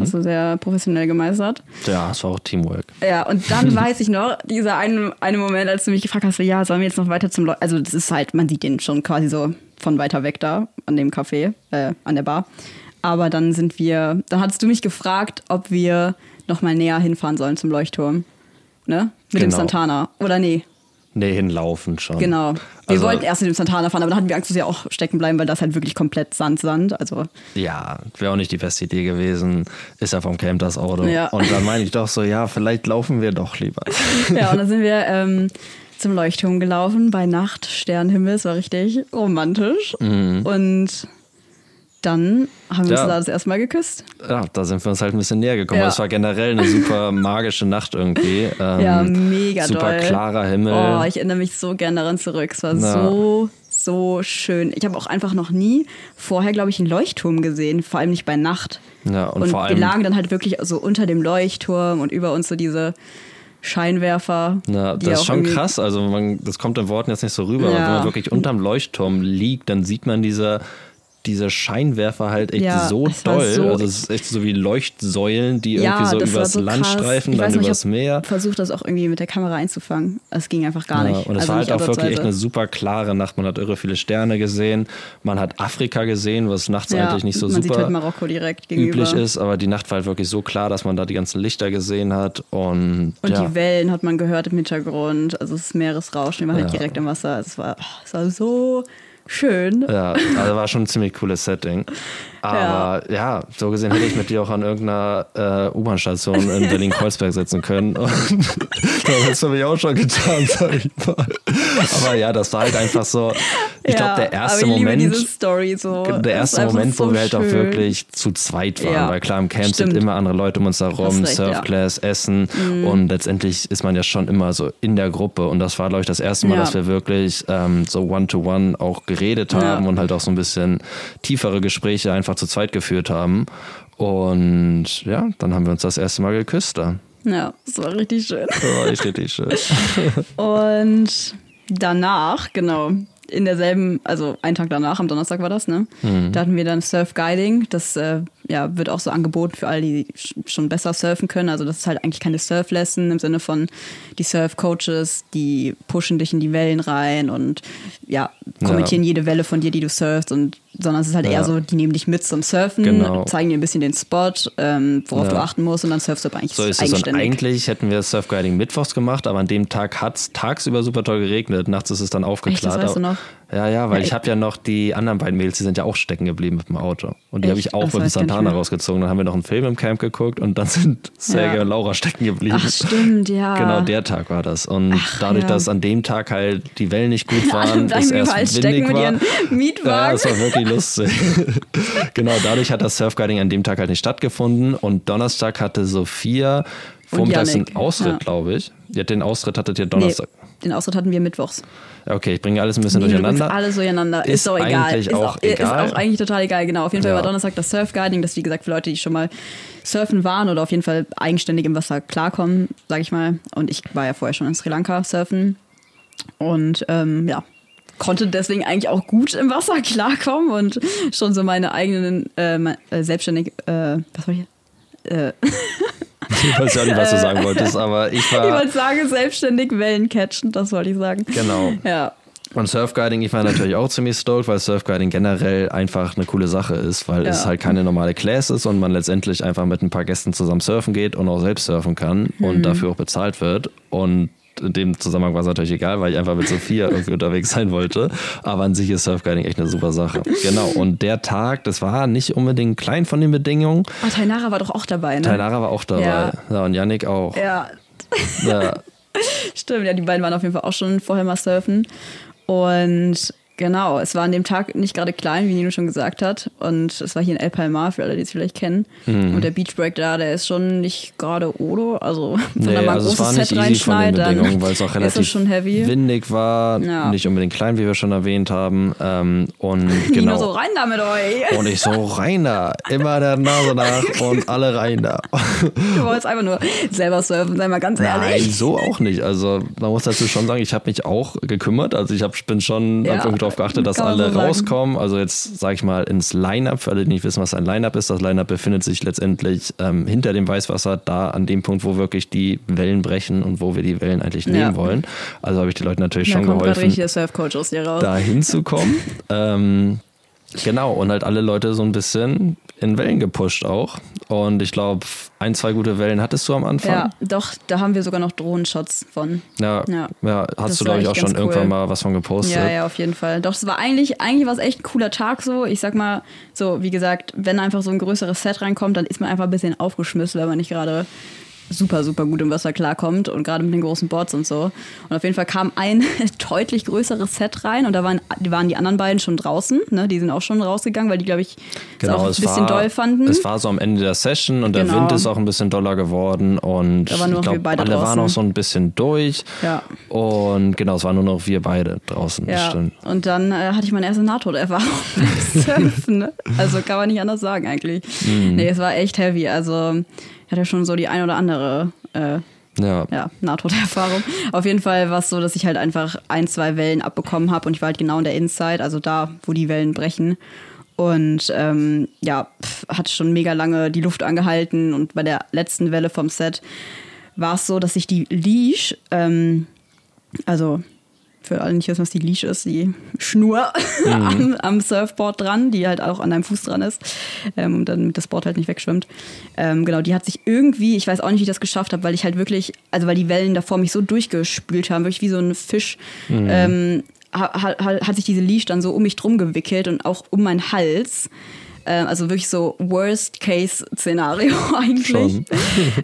A: Hast du sehr professionell gemeistert.
B: Ja, es war auch Teamwork.
A: Ja, und dann weiß ich noch, dieser eine, eine Moment, als du mich gefragt hast, so, ja, sollen wir jetzt noch weiter zum Leuchtturm? Also, das ist halt, man sieht den schon quasi so von weiter weg da, an dem Café, äh, an der Bar. Aber dann sind wir, dann hattest du mich gefragt, ob wir noch mal näher hinfahren sollen zum Leuchtturm. Ne? Mit dem
B: Genau.
A: Santana. Oder nee,
B: Nee, hinlaufen schon.
A: genau. Wir
B: Also-
A: wollten erst mit dem Santana fahren, aber dann hatten wir Angst, dass wir auch stecken bleiben, weil das halt wirklich komplett Sand, Sand. Also,
B: Ja, wäre auch nicht die beste Idee gewesen. Ist ja vom Camp das Auto.
A: Ja.
B: Und dann meine ich doch so, ja, vielleicht laufen wir doch lieber.
A: ja, und dann sind wir ähm, zum Leuchtturm gelaufen bei Nacht, Sternenhimmel, es war richtig romantisch. Und dann haben wir
B: Ja.
A: uns da das erste Mal geküsst.
B: Ja, da sind wir uns halt ein bisschen näher gekommen.
A: Ja.
B: Es war generell eine super magische Nacht irgendwie. Ähm,
A: Ja, mega
B: Super
A: doll.
B: klarer Himmel.
A: Oh, ich erinnere mich so gern daran zurück. Es war
B: Ja.
A: so, so schön. Ich habe auch einfach noch nie vorher, glaube ich, einen Leuchtturm gesehen, vor allem nicht bei Nacht.
B: Ja, und
A: und
B: vor
A: wir
B: allem-
A: lagen dann halt wirklich so unter dem Leuchtturm und über uns so diese Scheinwerfer.
B: Ja,
A: die
B: das ist schon krass. Also man, das kommt in Worten jetzt nicht so rüber, aber
A: Ja.
B: wenn man wirklich unterm Leuchtturm liegt, dann sieht man diese, diese Scheinwerfer halt echt
A: Ja,
B: so doll.
A: so-
B: also es ist echt so wie Leuchtsäulen, die irgendwie so übers
A: so
B: Land
A: krass.
B: streifen,
A: Ich
B: dann
A: noch,
B: übers
A: ich
B: Meer.
A: versucht, das auch irgendwie mit der Kamera einzufangen. Es ging einfach gar
B: Ja,
A: nicht.
B: und es
A: Also
B: war halt
A: nicht
B: auch wirklich echt eine super klare Nacht. Man hat irre viele Sterne gesehen. Man hat Afrika gesehen, was nachts
A: ja,
B: eigentlich nicht so
A: man sieht halt
B: super
A: Marokko direkt gegenüber.
B: üblich ist. Aber die Nacht war halt wirklich so klar, dass man da die ganzen Lichter gesehen hat. Und,
A: Und
B: ja.
A: die Wellen hat man gehört im Hintergrund. Also das Meeresrauschen, die war halt
B: Ja.
A: direkt im Wasser. Also es war, es war so schön.
B: Ja, also war schon ein ziemlich cooles Setting. Aber ja. so gesehen hätte ich mit dir auch an irgendeiner äh, U-Bahn-Station in Berlin-Kreuzberg sitzen können. Und das habe ich auch schon getan, sag ich mal. Aber ja, das war halt einfach so. Ich
A: Ja,
B: glaube, der erste Moment.
A: so.
B: Der erste Moment, wo
A: so
B: wir halt auch wirklich zu zweit waren,
A: Ja,
B: weil klar im Camp
A: stimmt.
B: sind immer andere Leute um uns herum,
A: Hast
B: Surfclass, Essen und letztendlich ist man ja schon immer so in der Gruppe und das war glaube ich das erste Mal,
A: Ja.
B: dass wir wirklich ähm, so One-to-One auch geredet
A: Ja.
B: haben und halt auch so ein bisschen tiefere Gespräche einfach zu zweit geführt haben und ja, dann haben wir uns das erste Mal geküsst da.
A: Ja, das war richtig schön.
B: Das war echt richtig schön.
A: Und danach, genau, in derselben, also einen Tag danach, am Donnerstag war das, ne?
B: Mhm.
A: Da hatten wir dann Surf Guiding. Das äh, ja, wird auch so angeboten für alle, die sch- schon besser surfen können. Also das ist halt eigentlich keine Surf-Lesson im Sinne von die Surf-Coaches, die pushen dich in die Wellen rein und ja, kommentieren jede Welle von dir, die du surfst und sondern es ist halt
B: Ja.
A: eher so, die nehmen dich mit zum Surfen,
B: Genau.
A: zeigen dir ein bisschen den Spot, ähm, worauf
B: Ja.
A: du achten musst und dann surfst du aber eigentlich
B: So ist es. Und eigentlich hätten wir Surfguiding mittwochs gemacht, aber an dem Tag hat es tagsüber super toll geregnet. Nachts ist es dann aufgeklärt.
A: weißt du noch?
B: Ja, ja, weil
A: Ja,
B: ich
A: ich-
B: habe ja noch die anderen beiden Mädels, die sind ja auch stecken geblieben mit dem Auto. Und die habe ich auch
A: Das
B: mit dem Santana rausgezogen. Dann haben wir noch einen Film im Camp geguckt und dann sind Sergej
A: Ja.
B: und Laura stecken geblieben.
A: Ach stimmt, ja.
B: Genau, der Tag war das. Und
A: Ach,
B: dadurch,
A: ja.
B: dass an dem Tag halt die Wellen nicht gut waren, es erst
A: stecken
B: windig
A: mit
B: war.
A: ihren Mietwagen.
B: Ja, es war wirklich lustig. genau, dadurch hat das Surfguiding an dem Tag halt nicht stattgefunden. Und Donnerstag hatte Sophia vormittags einen
A: Yannick,
B: Austritt,
A: ja.
B: glaube ich. Ja, den Austritt hattet ihr
A: nee,
B: Donnerstag.
A: den Austritt hatten wir mittwochs.
B: Okay, ich bringe alles ein bisschen
A: Nee,
B: durcheinander.
A: alles durcheinander. Ist,
B: Ist
A: doch egal.
B: eigentlich
A: ist
B: auch egal.
A: Ist auch eigentlich total egal, genau. Auf jeden Fall
B: Ja.
A: war Donnerstag das Surfguiding, das wie gesagt für Leute, die schon mal surfen waren oder auf jeden Fall eigenständig im Wasser klarkommen, sag ich mal. Und ich war ja vorher schon in Sri Lanka surfen und ähm, ja, konnte deswegen eigentlich auch gut im Wasser klarkommen und schon so meine eigenen äh, äh, selbstständig, äh, was war ich? Äh,
B: Ich weiß ja nicht, was du sagen wolltest, aber ich
A: ich
B: war.
A: wollte sagen, selbstständig Wellen catchen, das wollte ich sagen.
B: Genau.
A: Ja.
B: Und Surfguiding, ich war natürlich auch ziemlich stoked, weil Surfguiding generell einfach eine coole Sache ist, weil
A: Ja.
B: es halt keine normale Class ist und man letztendlich einfach mit ein paar Gästen zusammen surfen geht und auch selbst surfen kann
A: Mhm.
B: und dafür auch bezahlt wird. Und in dem Zusammenhang war es natürlich egal, weil ich einfach mit Sophia irgendwie unterwegs sein wollte. Aber an sich ist Surfguiding echt eine super Sache. Genau. Und der Tag, das war nicht unbedingt klein von den Bedingungen.
A: Ah, Tainara war doch auch dabei, ne?
B: Tainara war auch dabei.
A: Ja.
B: Ja. und Yannick auch.
A: Ja,
B: Ja.
A: Stimmt, ja, die beiden waren auf jeden Fall auch schon vorher mal surfen. Und genau, es war an dem Tag nicht gerade klein, wie Nino schon gesagt hat. Und es war hier in El Palmar, für alle, die es vielleicht kennen.
B: Mhm.
A: Und der Beachbreak da, der ist schon nicht gerade Odo. Also, wenn
B: Nee,
A: da mal ein
B: also es
A: großes
B: war nicht
A: Set reinschneit, dann
B: weil es auch
A: ist
B: relativ
A: es schon heavy.
B: windig war,
A: Ja.
B: nicht unbedingt klein, wie wir schon erwähnt haben. Ähm, und
A: Nino
B: genau.
A: so rein da mit euch.
B: Und ich so rein da, immer der Nase nach und alle rein da.
A: Du wolltest einfach nur selber surfen, sei mal ganz
B: Nein,
A: ehrlich.
B: so auch nicht. Also man muss dazu schon sagen, ich habe mich auch gekümmert. Also ich hab, bin schon
A: Ja,
B: irgendwie darauf geachtet, dass alle
A: so
B: rauskommen. Also jetzt sage ich mal ins Line-Up, für alle, die nicht wissen, was ein Line-Up ist. Das Line-Up befindet sich letztendlich ähm, hinter dem Weißwasser, da an dem Punkt, wo wirklich die Wellen brechen und wo wir die Wellen eigentlich
A: Ja.
B: nehmen wollen. Also habe ich die Leute natürlich
A: Da
B: schon geholfen da hinzukommen. ähm, genau, und halt alle Leute so ein bisschen in Wellen gepusht auch. Und ich glaube, ein, zwei gute Wellen hattest du am Anfang.
A: Ja, doch, da haben wir sogar noch Drohnenshots von.
B: Ja,
A: Ja.
B: ja. Hast du, glaube ich, auch schon
A: ganz
B: irgendwann
A: cool.
B: mal was von gepostet.
A: Ja, ja, auf jeden Fall. Doch, es war eigentlich, eigentlich war es echt ein cooler Tag so. Ich sag mal, so, wie gesagt, wenn einfach so ein größeres Set reinkommt, dann ist man einfach ein bisschen aufgeschmissen, wenn man nicht gerade super, super gut im Wasser klarkommt und gerade mit den großen Boards und so. Und auf jeden Fall kam ein deutlich größeres Set rein und da waren die, waren die anderen beiden schon draußen. Ne? Die sind auch schon rausgegangen, weil die, glaube ich, es auch ein bisschen
B: Genau, war,
A: doll fanden.
B: Es war so am Ende der Session und der
A: Genau.
B: Wind ist auch ein bisschen doller geworden und
A: Da waren nur beide
B: alle waren
A: draußen.
B: auch so ein bisschen durch.
A: Ja.
B: Und genau, es waren nur noch wir beide draußen.
A: Ja, und dann äh, hatte ich meine erste Nahtoderfahrung beim Surfen. Ne? Also kann man nicht anders sagen eigentlich.
B: Mhm.
A: Nee, es war echt heavy. Also ich hatte schon so die ein oder andere äh,
B: Ja.
A: ja, Nahtoderfahrung. Auf jeden Fall war es so, dass ich halt einfach ein, zwei Wellen abbekommen habe und ich war halt genau in der Inside, also da, wo die Wellen brechen. Und ähm, ja, hatte schon mega lange die Luft angehalten und bei der letzten Welle vom Set war es so, dass ich die Leash, ähm, also für alle nicht wissen, was die Leash ist, die Schnur am, am Surfboard dran, die halt auch an deinem Fuß dran ist, ähm, und dann das Board halt nicht wegschwimmt. Ähm, genau, die hat sich irgendwie, ich weiß auch nicht, wie ich das geschafft habe, weil ich halt wirklich, also weil die Wellen davor mich so durchgespült haben, wirklich wie so ein Fisch, ähm, ha, ha, hat sich diese Leash dann so um mich drum gewickelt und auch um meinen Hals. Ähm, also wirklich so Worst-Case-Szenario eigentlich.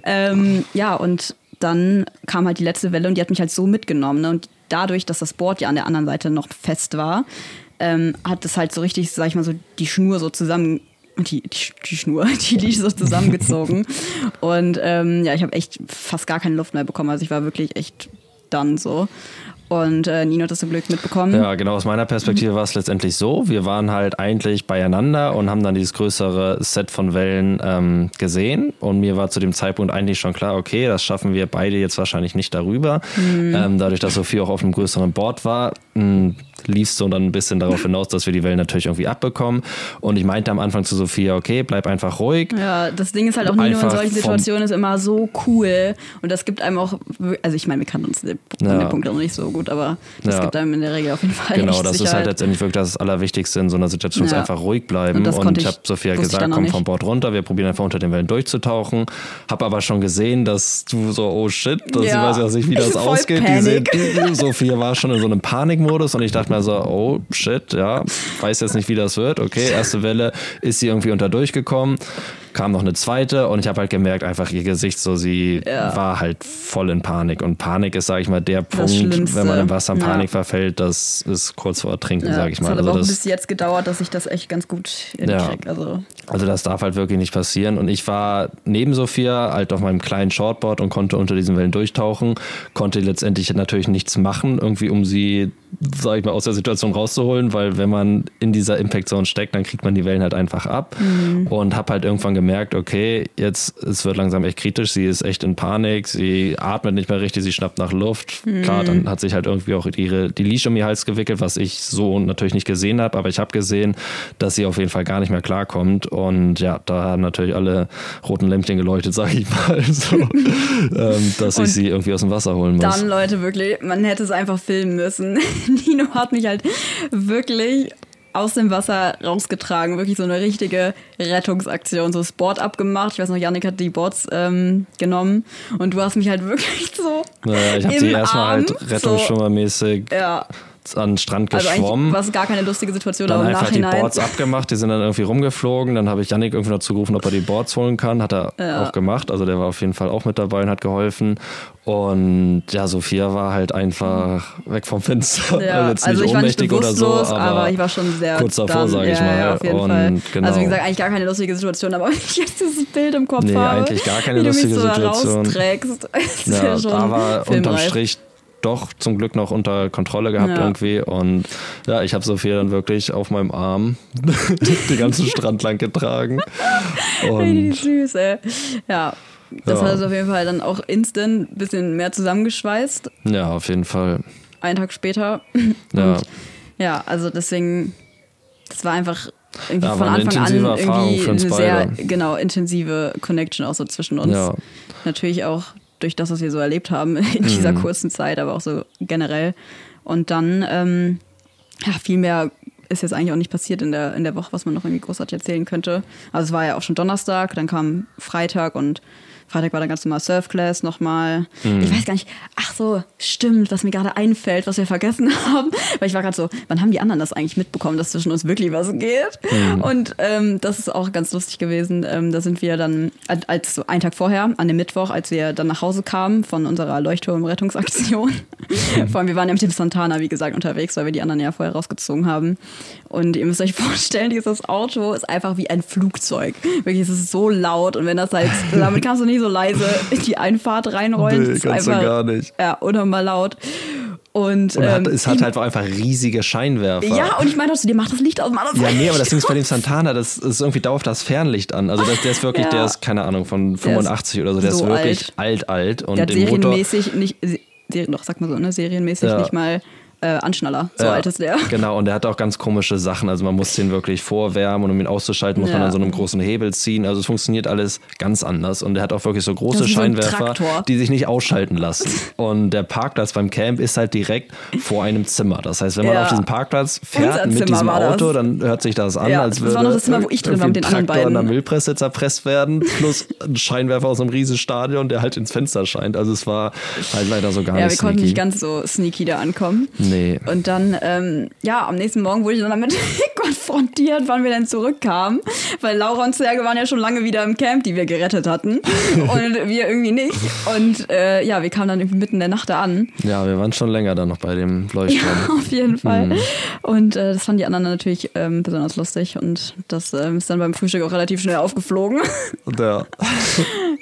A: Ähm, ja, und dann kam halt die letzte Welle und die hat mich halt so mitgenommen. Ne? Und dadurch, dass das Board ja an der anderen Seite noch fest war, ähm, hat es halt so richtig, sag ich mal, so die Schnur so zusammen. Die, die, die Schnur, die Leash so zusammengezogen. und ähm, ja, ich habe echt fast gar keine Luft mehr bekommen. Also ich war wirklich echt dann so. Und äh, Nino hat das zum Glück mitbekommen.
B: Ja, genau. Aus meiner Perspektive war es letztendlich so. Wir waren halt eigentlich beieinander und haben dann dieses größere Set von Wellen ähm, gesehen. Und mir war zu dem Zeitpunkt eigentlich schon klar, okay, das schaffen wir beide jetzt wahrscheinlich nicht darüber. Ähm, dadurch, dass Sophie auch auf einem größeren Board war. Mh, lief es so dann ein bisschen darauf hinaus, dass wir die Wellen natürlich irgendwie abbekommen. Und ich meinte am Anfang zu Sophia, okay, bleib einfach ruhig.
A: Ja, das Ding ist halt auch Nino in solchen Situationen ist immer so cool. Und das gibt einem auch, also ich meine, wir kannten uns an ja. Punkt noch nicht so gut, aber das ja. gibt einem in der Regel auf jeden Fall.
B: Genau, das Sicherheit. ist halt letztendlich wirklich das Allerwichtigste in so einer Situation, ja. ist einfach ruhig bleiben. Und, und ich, habe Sophia gesagt, komm vom Bord runter, wir probieren einfach unter den Wellen durchzutauchen. Habe aber schon gesehen, dass du so, oh shit, dass ja. ich weiß ja nicht, wie das ausgeht. Die, Sophia war schon in so einem Panikmodus und ich dachte mir so, oh shit, ja, weiß jetzt nicht, wie das wird. Okay, erste Welle ist sie irgendwie unter durchgekommen kam noch eine zweite und ich habe halt gemerkt, einfach ihr Gesicht so, sie ja. war halt voll in Panik. Und Panik ist, sage ich mal, der Punkt, wenn man im Wasser in Panik ja. verfällt, das ist kurz vor Ertrinken, ja. sage ich mal.
A: Es hat
B: also
A: aber auch bis jetzt gedauert, dass ich das echt ganz gut hinkriege. Also.
B: also das darf halt wirklich nicht passieren. Und ich war neben Sophia halt auf meinem kleinen Shortboard und konnte unter diesen Wellen durchtauchen, konnte letztendlich natürlich nichts machen, irgendwie um sie sag ich mal, aus der Situation rauszuholen, weil wenn man in dieser Impact Zone steckt, dann kriegt man die Wellen halt einfach ab mhm. und habe halt irgendwann gemerkt, okay, jetzt es wird langsam echt kritisch, sie ist echt in Panik, sie atmet nicht mehr richtig, sie schnappt nach Luft. Mhm. Klar, dann hat sich halt irgendwie auch ihre die Leash um ihr Hals gewickelt, was ich so natürlich nicht gesehen habe, aber ich habe gesehen, dass sie auf jeden Fall gar nicht mehr klarkommt und ja, da haben natürlich alle roten Lämpchen geleuchtet, sag ich mal, so, ähm, dass ich sie irgendwie aus dem Wasser holen muss.
A: Dann Leute wirklich, man hätte es einfach filmen müssen. Nino hat mich halt wirklich aus dem Wasser rausgetragen. Wirklich so eine richtige Rettungsaktion. So das Board abgemacht. Ich weiß noch, Janik hat die Boards ähm, genommen. Und du hast mich halt wirklich so.
B: Naja, ich habe die erstmal halt rettungsschwimmermäßig so, ja an den Strand geschwommen.
A: Also war gar keine lustige Situation,
B: dann
A: aber
B: im
A: einfach
B: Nachhinein. die Boards abgemacht, die sind dann irgendwie rumgeflogen. Dann habe ich Yannick irgendwie noch zugerufen, ob er die Boards holen kann. Hat er ja. auch gemacht. Also der war auf jeden Fall auch mit dabei und hat geholfen. Und ja, Sophia war halt einfach weg vom Fenster.
A: Ja,
B: Jetzt
A: also
B: nicht
A: ich war nicht
B: oder so,
A: aber, aber, ich war schon sehr
B: kurz davor, sage ich
A: ja,
B: mal.
A: Ja, auf jeden
B: und
A: Fall.
B: Genau.
A: Also wie gesagt, eigentlich gar keine lustige Situation, aber wenn ich jetzt dieses Bild im Kopf
B: nee,
A: habe,
B: eigentlich gar keine
A: wie
B: lustige
A: du mich so
B: Situation.
A: rausträgst,
B: ja, da war unterm Strich doch zum Glück noch unter Kontrolle gehabt ja. irgendwie. Und ja, ich habe Sophia dann wirklich auf meinem Arm den ganzen Strand lang getragen.
A: Und Wie süß, ey. Ja. Das ja. hat es auf jeden Fall dann auch instant ein bisschen mehr zusammengeschweißt.
B: Ja, auf jeden Fall.
A: Einen Tag später.
B: Ja.
A: Und ja, also deswegen, das war einfach irgendwie ja, von Anfang an irgendwie eine sehr genau intensive Connection auch so zwischen uns. Ja. Natürlich auch durch das, was wir so erlebt haben in dieser mhm. kurzen Zeit, aber auch so generell. Und dann, ähm, ja, viel mehr ist jetzt eigentlich auch nicht passiert in der, in der Woche, was man noch irgendwie großartig erzählen könnte. Also es war ja auch schon Donnerstag, dann kam Freitag und Freitag war dann ganz normal Surfclass nochmal. Mhm. Ich weiß gar nicht, ach so, stimmt, was mir gerade einfällt, was wir vergessen haben. Weil ich war gerade so, wann haben die anderen das eigentlich mitbekommen, dass zwischen uns wirklich was geht? Mhm. Und ähm, das ist auch ganz lustig gewesen. Ähm, da sind wir dann, als so einen Tag vorher, an dem Mittwoch, als wir dann nach Hause kamen von unserer Leuchtturmrettungsaktion. Mhm. Vor allem, wir waren ja mit dem Santana, wie gesagt, unterwegs, weil wir die anderen ja vorher rausgezogen haben. Und ihr müsst euch vorstellen, dieses Auto ist einfach wie ein Flugzeug. Wirklich, es ist so laut und wenn das halt, damit kannst du nicht so leise in die Einfahrt reinrollen.
B: Nee, kannst
A: einfach,
B: du gar nicht.
A: Ja, unnormal laut. Und,
B: und hat, ähm, es hat halt einfach riesige Scheinwerfer.
A: Ja, und ich meine, dir macht das Licht aus. Mann,
B: ja, nee, aber das Ding ist bei dem Santana, das ist irgendwie dauert das Fernlicht an. Also das, der ist wirklich, ja. der ist, keine Ahnung, von 85 oder so, der so ist wirklich alt, alt. alt. Und
A: der hat serienmäßig Motor, nicht, doch, sag mal so, ne, serienmäßig ja. nicht mal äh, Anschnaller. So ja, alt ist der.
B: Genau, und der hat auch ganz komische Sachen. Also man muss den wirklich vorwärmen und um ihn auszuschalten, muss ja. man an so einem großen Hebel ziehen. Also es funktioniert alles ganz anders. Und der hat auch wirklich so große Scheinwerfer, so die sich nicht ausschalten lassen. und der Parkplatz beim Camp ist halt direkt vor einem Zimmer. Das heißt, wenn man ja. auf diesen Parkplatz fährt mit diesem Auto, dann hört sich das an, als würde das, war noch das Zimmer, wo ich drin war, mit den anderen beiden. an der Müllpresse zerpresst werden, plus ein Scheinwerfer aus einem riesen Stadion, der halt ins Fenster scheint. Also es war halt leider so gar
A: ja,
B: nicht
A: Ja, wir konnten nicht ganz so sneaky da ankommen.
B: Nee. Nee.
A: Und dann, ähm, ja, am nächsten Morgen wurde ich dann damit konfrontiert, wann wir denn zurückkamen. Weil Laura und Serge waren ja schon lange wieder im Camp, die wir gerettet hatten. und wir irgendwie nicht. Und äh, ja, wir kamen dann irgendwie mitten in der Nacht da an.
B: Ja, wir waren schon länger dann noch bei dem Leuchtturm.
A: Ja, auf jeden Fall. Mhm. Und äh, das fanden die anderen natürlich ähm, besonders lustig. Und das ähm, ist dann beim Frühstück auch relativ schnell aufgeflogen.
B: Ja.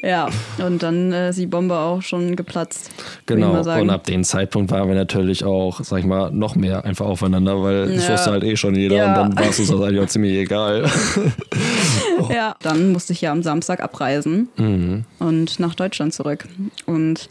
A: Ja, und dann äh, ist die Bombe auch schon geplatzt.
B: Genau, und ab dem Zeitpunkt waren wir natürlich auch, sag ich mal, noch mehr einfach aufeinander, weil
A: Ja.
B: wusste halt eh schon jeder
A: Ja.
B: und dann war es uns das eigentlich auch ziemlich egal.
A: Ja, dann musste ich ja am Samstag abreisen
B: Mhm.
A: und nach Deutschland zurück. Und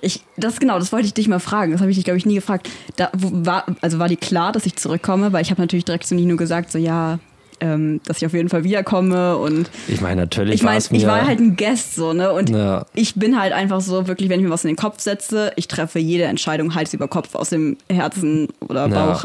A: ich, das genau, das wollte ich dich mal fragen. Das habe ich dich, glaube ich, nie gefragt. Da, wo, war, also war dir klar, dass ich zurückkomme? Weil ich habe natürlich direkt zu Nino gesagt, so ja, ähm, dass ich auf jeden Fall wiederkomme und
B: Ich meine, natürlich
A: ich
B: es mir...
A: ich war halt ein Guest so, ne? Und
B: Ja.
A: ich bin halt einfach so, wirklich, wenn ich mir was in den Kopf setze, ich treffe jede Entscheidung Hals über Kopf aus dem Herzen oder
B: Ja.
A: Bauch.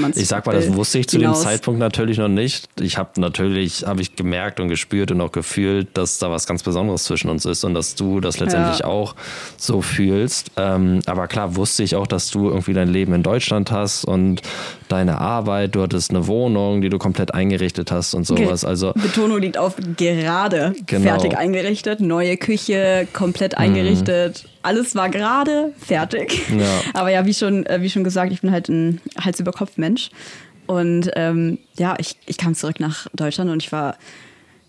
A: man's
B: Ich sag mal, das wusste ich zu
A: hinaus.
B: dem Zeitpunkt natürlich noch nicht. Ich habe natürlich, habe ich gemerkt und gespürt und auch gefühlt, dass da was ganz Besonderes zwischen uns ist und dass du das letztendlich
A: Ja.
B: auch so fühlst. Ähm, aber klar wusste ich auch, dass du irgendwie dein Leben in Deutschland hast und deine Arbeit, du hattest eine Wohnung, die du komplett eingerichtet hast und sowas. Also
A: Betonung liegt auf gerade
B: Genau.
A: fertig eingerichtet, neue Küche komplett eingerichtet. Alles war gerade fertig.
B: Ja.
A: Aber ja, wie schon, äh, wie schon gesagt, ich bin halt ein Hals über Kopf Mensch. Und ähm, ja, ich, ich kam zurück nach Deutschland und ich war,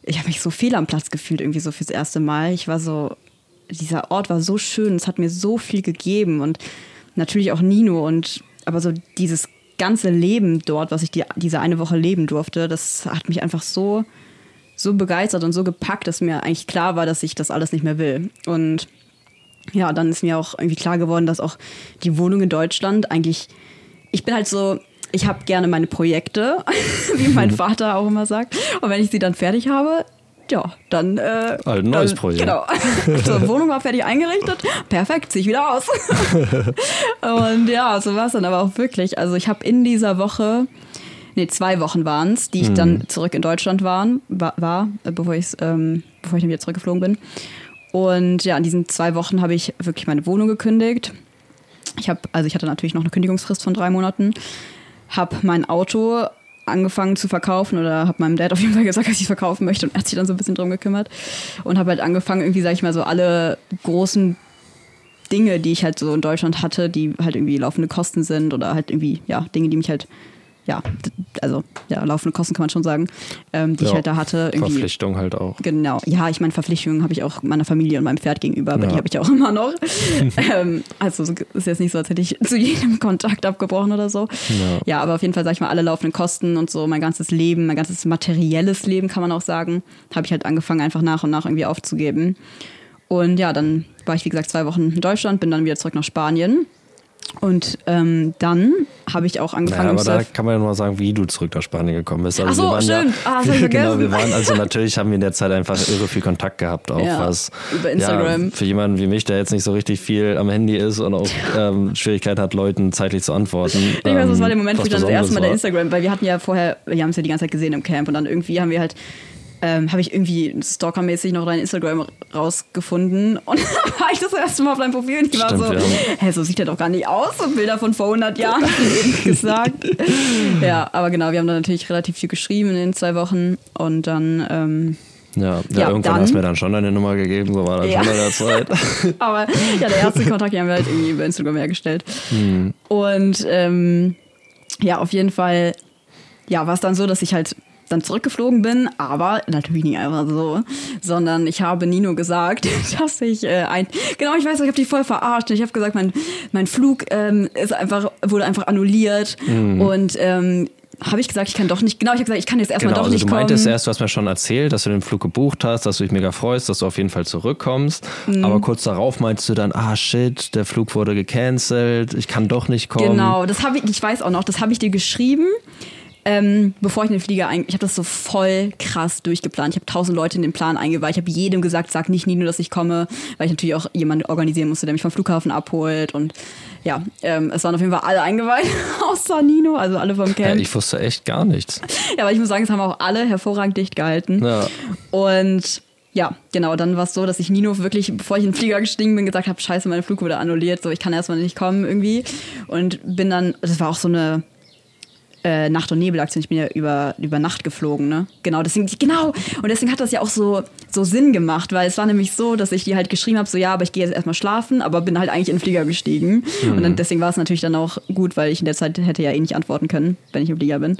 A: ich habe mich so fehl am Platz gefühlt, irgendwie so fürs erste Mal. Ich war so, dieser Ort war so schön, es hat mir so viel gegeben und natürlich auch Nino und aber so dieses ganze Leben dort, was ich die, diese eine Woche leben durfte, das hat mich einfach so, so begeistert und so gepackt, dass mir eigentlich klar war, dass ich das alles nicht mehr will. Und ja, dann ist mir auch irgendwie klar geworden, dass auch die Wohnung in Deutschland eigentlich, ich bin halt so, ich habe gerne meine Projekte, wie mein Vater auch immer sagt. Und wenn ich sie dann fertig habe, ja, dann. Äh,
B: Halt ein neues
A: dann,
B: Projekt.
A: Genau. So, Wohnung war fertig eingerichtet. Perfekt, zieh ich wieder aus. Und ja, so war es dann aber auch wirklich. Also ich habe in dieser Woche, nee, zwei Wochen waren es, die ich dann zurück in Deutschland waren, war, war äh, bevor, ich's, ähm, bevor ich dann wieder zurückgeflogen bin. Und ja, in diesen zwei Wochen habe ich wirklich meine Wohnung gekündigt. Ich habe, also ich hatte natürlich noch eine Kündigungsfrist von drei Monaten, habe mein Auto angefangen zu verkaufen oder habe meinem Dad auf jeden Fall gesagt, dass ich verkaufen möchte und er hat sich dann so ein bisschen drum gekümmert und habe halt angefangen, irgendwie, sag ich mal, so alle großen Dinge, die ich halt so in Deutschland hatte, die halt irgendwie laufende Kosten sind oder halt irgendwie, ja, Dinge, die mich halt, ja, also, ja, laufende Kosten kann man schon sagen, ähm, die ich
B: Ja,
A: halt da hatte. Irgendwie,
B: Verpflichtung halt auch.
A: Genau, ja, ich meine, Verpflichtungen habe ich auch meiner Familie und meinem Pferd gegenüber, aber
B: Ja.
A: die habe ich auch immer noch. ähm, also es ist jetzt nicht so, als hätte ich zu jedem Kontakt abgebrochen oder so.
B: Ja.
A: Ja, aber auf jeden Fall, sag ich mal, alle laufenden Kosten und so, mein ganzes Leben, mein ganzes materielles Leben, kann man auch sagen, habe ich halt angefangen, einfach nach und nach irgendwie aufzugeben. Und ja, dann war ich, wie gesagt, zwei Wochen in Deutschland, bin dann wieder zurück nach Spanien. Und ähm, dann habe ich auch angefangen,
B: Naja, aber da kann man ja nur mal sagen, wie du zurück nach Spanien gekommen bist. Also
A: Ach so,
B: wir waren
A: stimmt.
B: Ja,
A: Ah, das ich
B: genau, wir waren also natürlich haben wir in der Zeit einfach irre viel Kontakt gehabt, auch
A: Ja,
B: was
A: über Instagram.
B: Ja, für jemanden wie mich, der jetzt nicht so richtig viel am Handy ist und auch ähm, Schwierigkeiten hat, Leuten zeitlich zu antworten.
A: Ich weiß, das war der
B: ähm,
A: Moment, wo ich dann das erste Mal der. Instagram, weil wir hatten ja vorher, wir haben es ja die ganze Zeit gesehen im Camp und dann irgendwie haben wir halt, ähm, habe ich irgendwie stalkermäßig noch dein Instagram rausgefunden und dann war ich das erste Mal auf deinem Profil und ich war
B: Stimmt,
A: so,
B: haben-
A: hä, so sieht er doch gar nicht aus, so Bilder von vor 100 Jahren, eben gesagt. ja, aber genau, wir haben dann natürlich relativ viel geschrieben in den zwei Wochen und dann, ähm,
B: Ja, ja,
A: Ja,
B: irgendwann
A: dann-
B: hast du mir dann schon deine Nummer gegeben, so war das
A: Ja.
B: schon in der Zeit.
A: Aber ja, der erste Kontakt haben wir halt irgendwie über Instagram hergestellt.
B: Hm.
A: Und ähm, ja, auf jeden Fall, ja, war es dann so, dass ich halt dann zurückgeflogen bin, aber natürlich nicht einfach so, sondern ich habe Nino gesagt, dass ich äh, ein, genau, ich weiß, ich habe die voll verarscht. Ich habe gesagt, mein, mein Flug ähm, ist einfach, wurde einfach annulliert
B: Mhm.
A: und ähm, habe ich gesagt, ich kann doch nicht, genau, ich habe gesagt, ich kann jetzt erstmal
B: Genau,
A: doch
B: also
A: nicht
B: du meintest
A: kommen.
B: erst, du hast mir schon erzählt, dass du den Flug gebucht hast, dass du dich mega freust, dass du auf jeden Fall zurückkommst.
A: Mhm.
B: Aber kurz darauf meinst du dann, ah shit, der Flug wurde gecancelt, ich kann doch nicht kommen.
A: Genau, das habe ich, ich weiß auch noch, das habe ich dir geschrieben, ähm, bevor ich in den Flieger ein, ich habe das so voll krass durchgeplant. Ich habe tausend Leute in den Plan eingeweiht. Ich habe jedem gesagt, sag nicht Nino, dass ich komme, weil ich natürlich auch jemanden organisieren musste, der mich vom Flughafen abholt und ja, ähm, es waren auf jeden Fall alle eingeweiht, außer Nino, also alle vom
B: Ja,
A: Camp.
B: ich wusste echt gar nichts.
A: Ja, aber ich muss sagen, es haben auch alle hervorragend dicht gehalten.
B: Ja.
A: Und ja, genau, dann war es so, dass ich Nino wirklich, bevor ich in den Flieger gestiegen bin, gesagt habe, scheiße, mein Flug wurde annulliert, so ich kann erstmal nicht kommen irgendwie. Und bin dann, das war auch so eine äh, Nacht- und Nebelaktion, ich bin ja über, über Nacht geflogen, ne? Genau, deswegen, genau, und deswegen hat das ja auch so, so Sinn gemacht, weil es war nämlich so, dass ich die halt geschrieben habe, so ja, aber ich gehe jetzt erstmal schlafen, aber bin halt eigentlich in den Flieger gestiegen. Und dann, deswegen war es natürlich dann auch gut, weil ich in der Zeit hätte ja eh nicht antworten können, wenn ich im Flieger bin.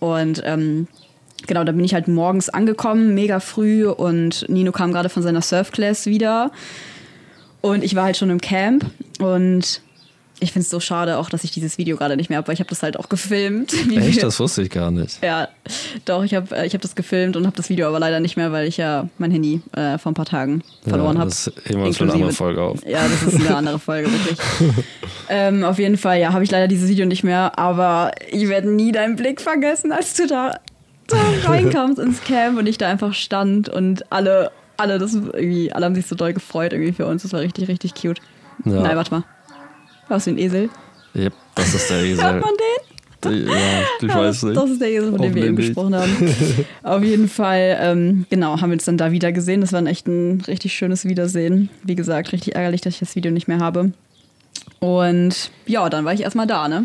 A: Und ähm, genau, da bin ich halt morgens angekommen, mega früh und Nino kam gerade von seiner Surfclass wieder und ich war halt schon im Camp und ich finde es so schade auch, dass ich dieses Video gerade nicht mehr habe, weil ich habe das halt auch gefilmt.
B: Echt? Das wusste ich gar nicht.
A: Ja, doch, ich habe ich hab das gefilmt und habe das Video aber leider nicht mehr, weil ich ja mein Handy äh, vor ein paar Tagen verloren
B: ja,
A: habe.
B: Das heben wir uns für eine andere Folge auf.
A: Ja, das ist eine andere Folge, wirklich. ähm, auf jeden Fall, ja, habe ich leider dieses Video nicht mehr, aber ich werde nie deinen Blick vergessen, als du da, da reinkamst ins Camp und ich da einfach stand und alle, alle, das irgendwie, alle haben sich so doll gefreut irgendwie für uns. Das war richtig, richtig cute.
B: Ja.
A: Nein, warte mal. Was für ein Esel?
B: Yep, das ist der Esel.
A: Hört man den?
B: Ja, ich weiß nicht.
A: Das ist der Esel, von dem wir eben gesprochen haben. Auf jeden Fall, ähm, genau, haben wir uns dann da wieder gesehen. Das war ein echt ein richtig schönes Wiedersehen. Wie gesagt, richtig ärgerlich, dass ich das Video nicht mehr habe. Und ja, dann war ich erstmal da, ne?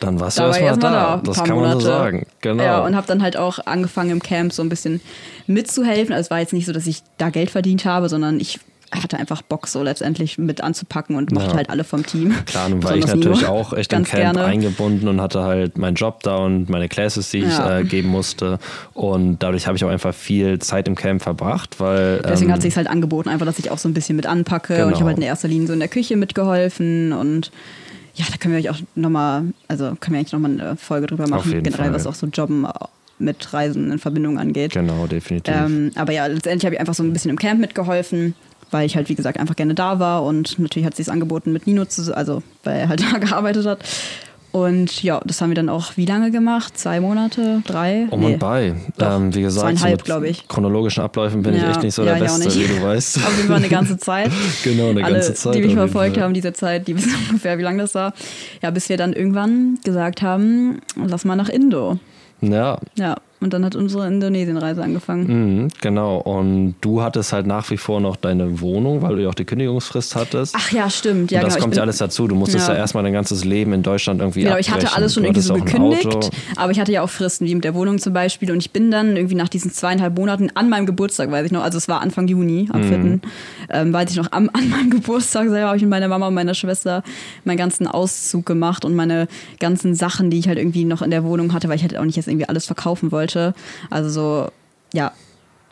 B: Dann warst du
A: Da war ich
B: erstmal
A: erstmal
B: da.
A: da,
B: Das kann man so
A: Monate.
B: sagen. Genau.
A: Ja, und habe dann halt auch angefangen im Camp so ein bisschen mitzuhelfen. Also es war jetzt nicht so, dass ich da Geld verdient habe, sondern ich hatte einfach Bock so letztendlich mit anzupacken und mochte
B: Ja.
A: halt alle vom Team.
B: Klar, nun war ich natürlich auch echt im Camp
A: gerne.
B: eingebunden und hatte halt meinen Job da und meine Classes, die ich
A: Ja.
B: äh, geben musste. Und dadurch habe ich auch einfach viel Zeit im Camp verbracht, weil.
A: Deswegen
B: ähm,
A: hat sich halt angeboten, einfach, dass ich auch so ein bisschen mit anpacke. Und ich
B: Genau.
A: habe halt in erster Linie so in der Küche mitgeholfen und ja, da können wir euch auch nochmal, also können wir eigentlich nochmal eine Folge drüber machen, generell,
B: Fall.
A: was auch so Jobben mit Reisen in Verbindung angeht.
B: Genau, definitiv.
A: Ähm, aber ja, letztendlich habe ich einfach so ein bisschen im Camp mitgeholfen, weil ich halt, wie gesagt, einfach gerne da war und natürlich hat sich angeboten mit Nino zu, also weil er halt da gearbeitet hat. Und ja, das haben wir dann auch wie lange gemacht? Zwei Monate? Drei?
B: Um
A: Nee.
B: und bei.
A: Doch,
B: Ähm, wie gesagt, so mit
A: ich.
B: chronologischen Abläufen bin ich
A: Ja,
B: echt nicht so
A: ja,
B: der
A: ich
B: Beste, wie du weißt.
A: Auf jeden Fall eine ganze Zeit.
B: Genau, eine
A: Alle,
B: ganze Zeit
A: die mich verfolgt haben, diese Zeit, die wissen ungefähr, wie lange das war. Ja, bis wir dann irgendwann gesagt haben, lass mal nach Indo.
B: Ja,
A: Ja, und dann hat unsere Indonesien-Reise angefangen.
B: mhm, genau. Und du hattest halt nach wie vor noch deine Wohnung, weil du ja auch die Kündigungsfrist hattest.
A: Ach ja, stimmt. Ja,
B: und das
A: genau,
B: kommt ja alles dazu. Du musstest ja,
A: Ja.
B: erstmal dein ganzes Leben in Deutschland irgendwie
A: Genau, ich hatte
B: abbrechen.
A: alles schon irgendwie so gekündigt, aber ich hatte ja auch Fristen, wie mit der Wohnung zum Beispiel. Und ich bin dann irgendwie nach diesen zweieinhalb Monaten an meinem Geburtstag, weiß ich noch, also es war Anfang Juni, am 4., ähm, weiß ich noch, am, an meinem Geburtstag selber habe ich mit meiner Mama und meiner Schwester meinen ganzen Auszug gemacht und meine ganzen Sachen, die ich halt irgendwie noch in der Wohnung hatte, weil ich halt auch nicht jetzt irgendwie alles verkaufen wollte. Also so, ja,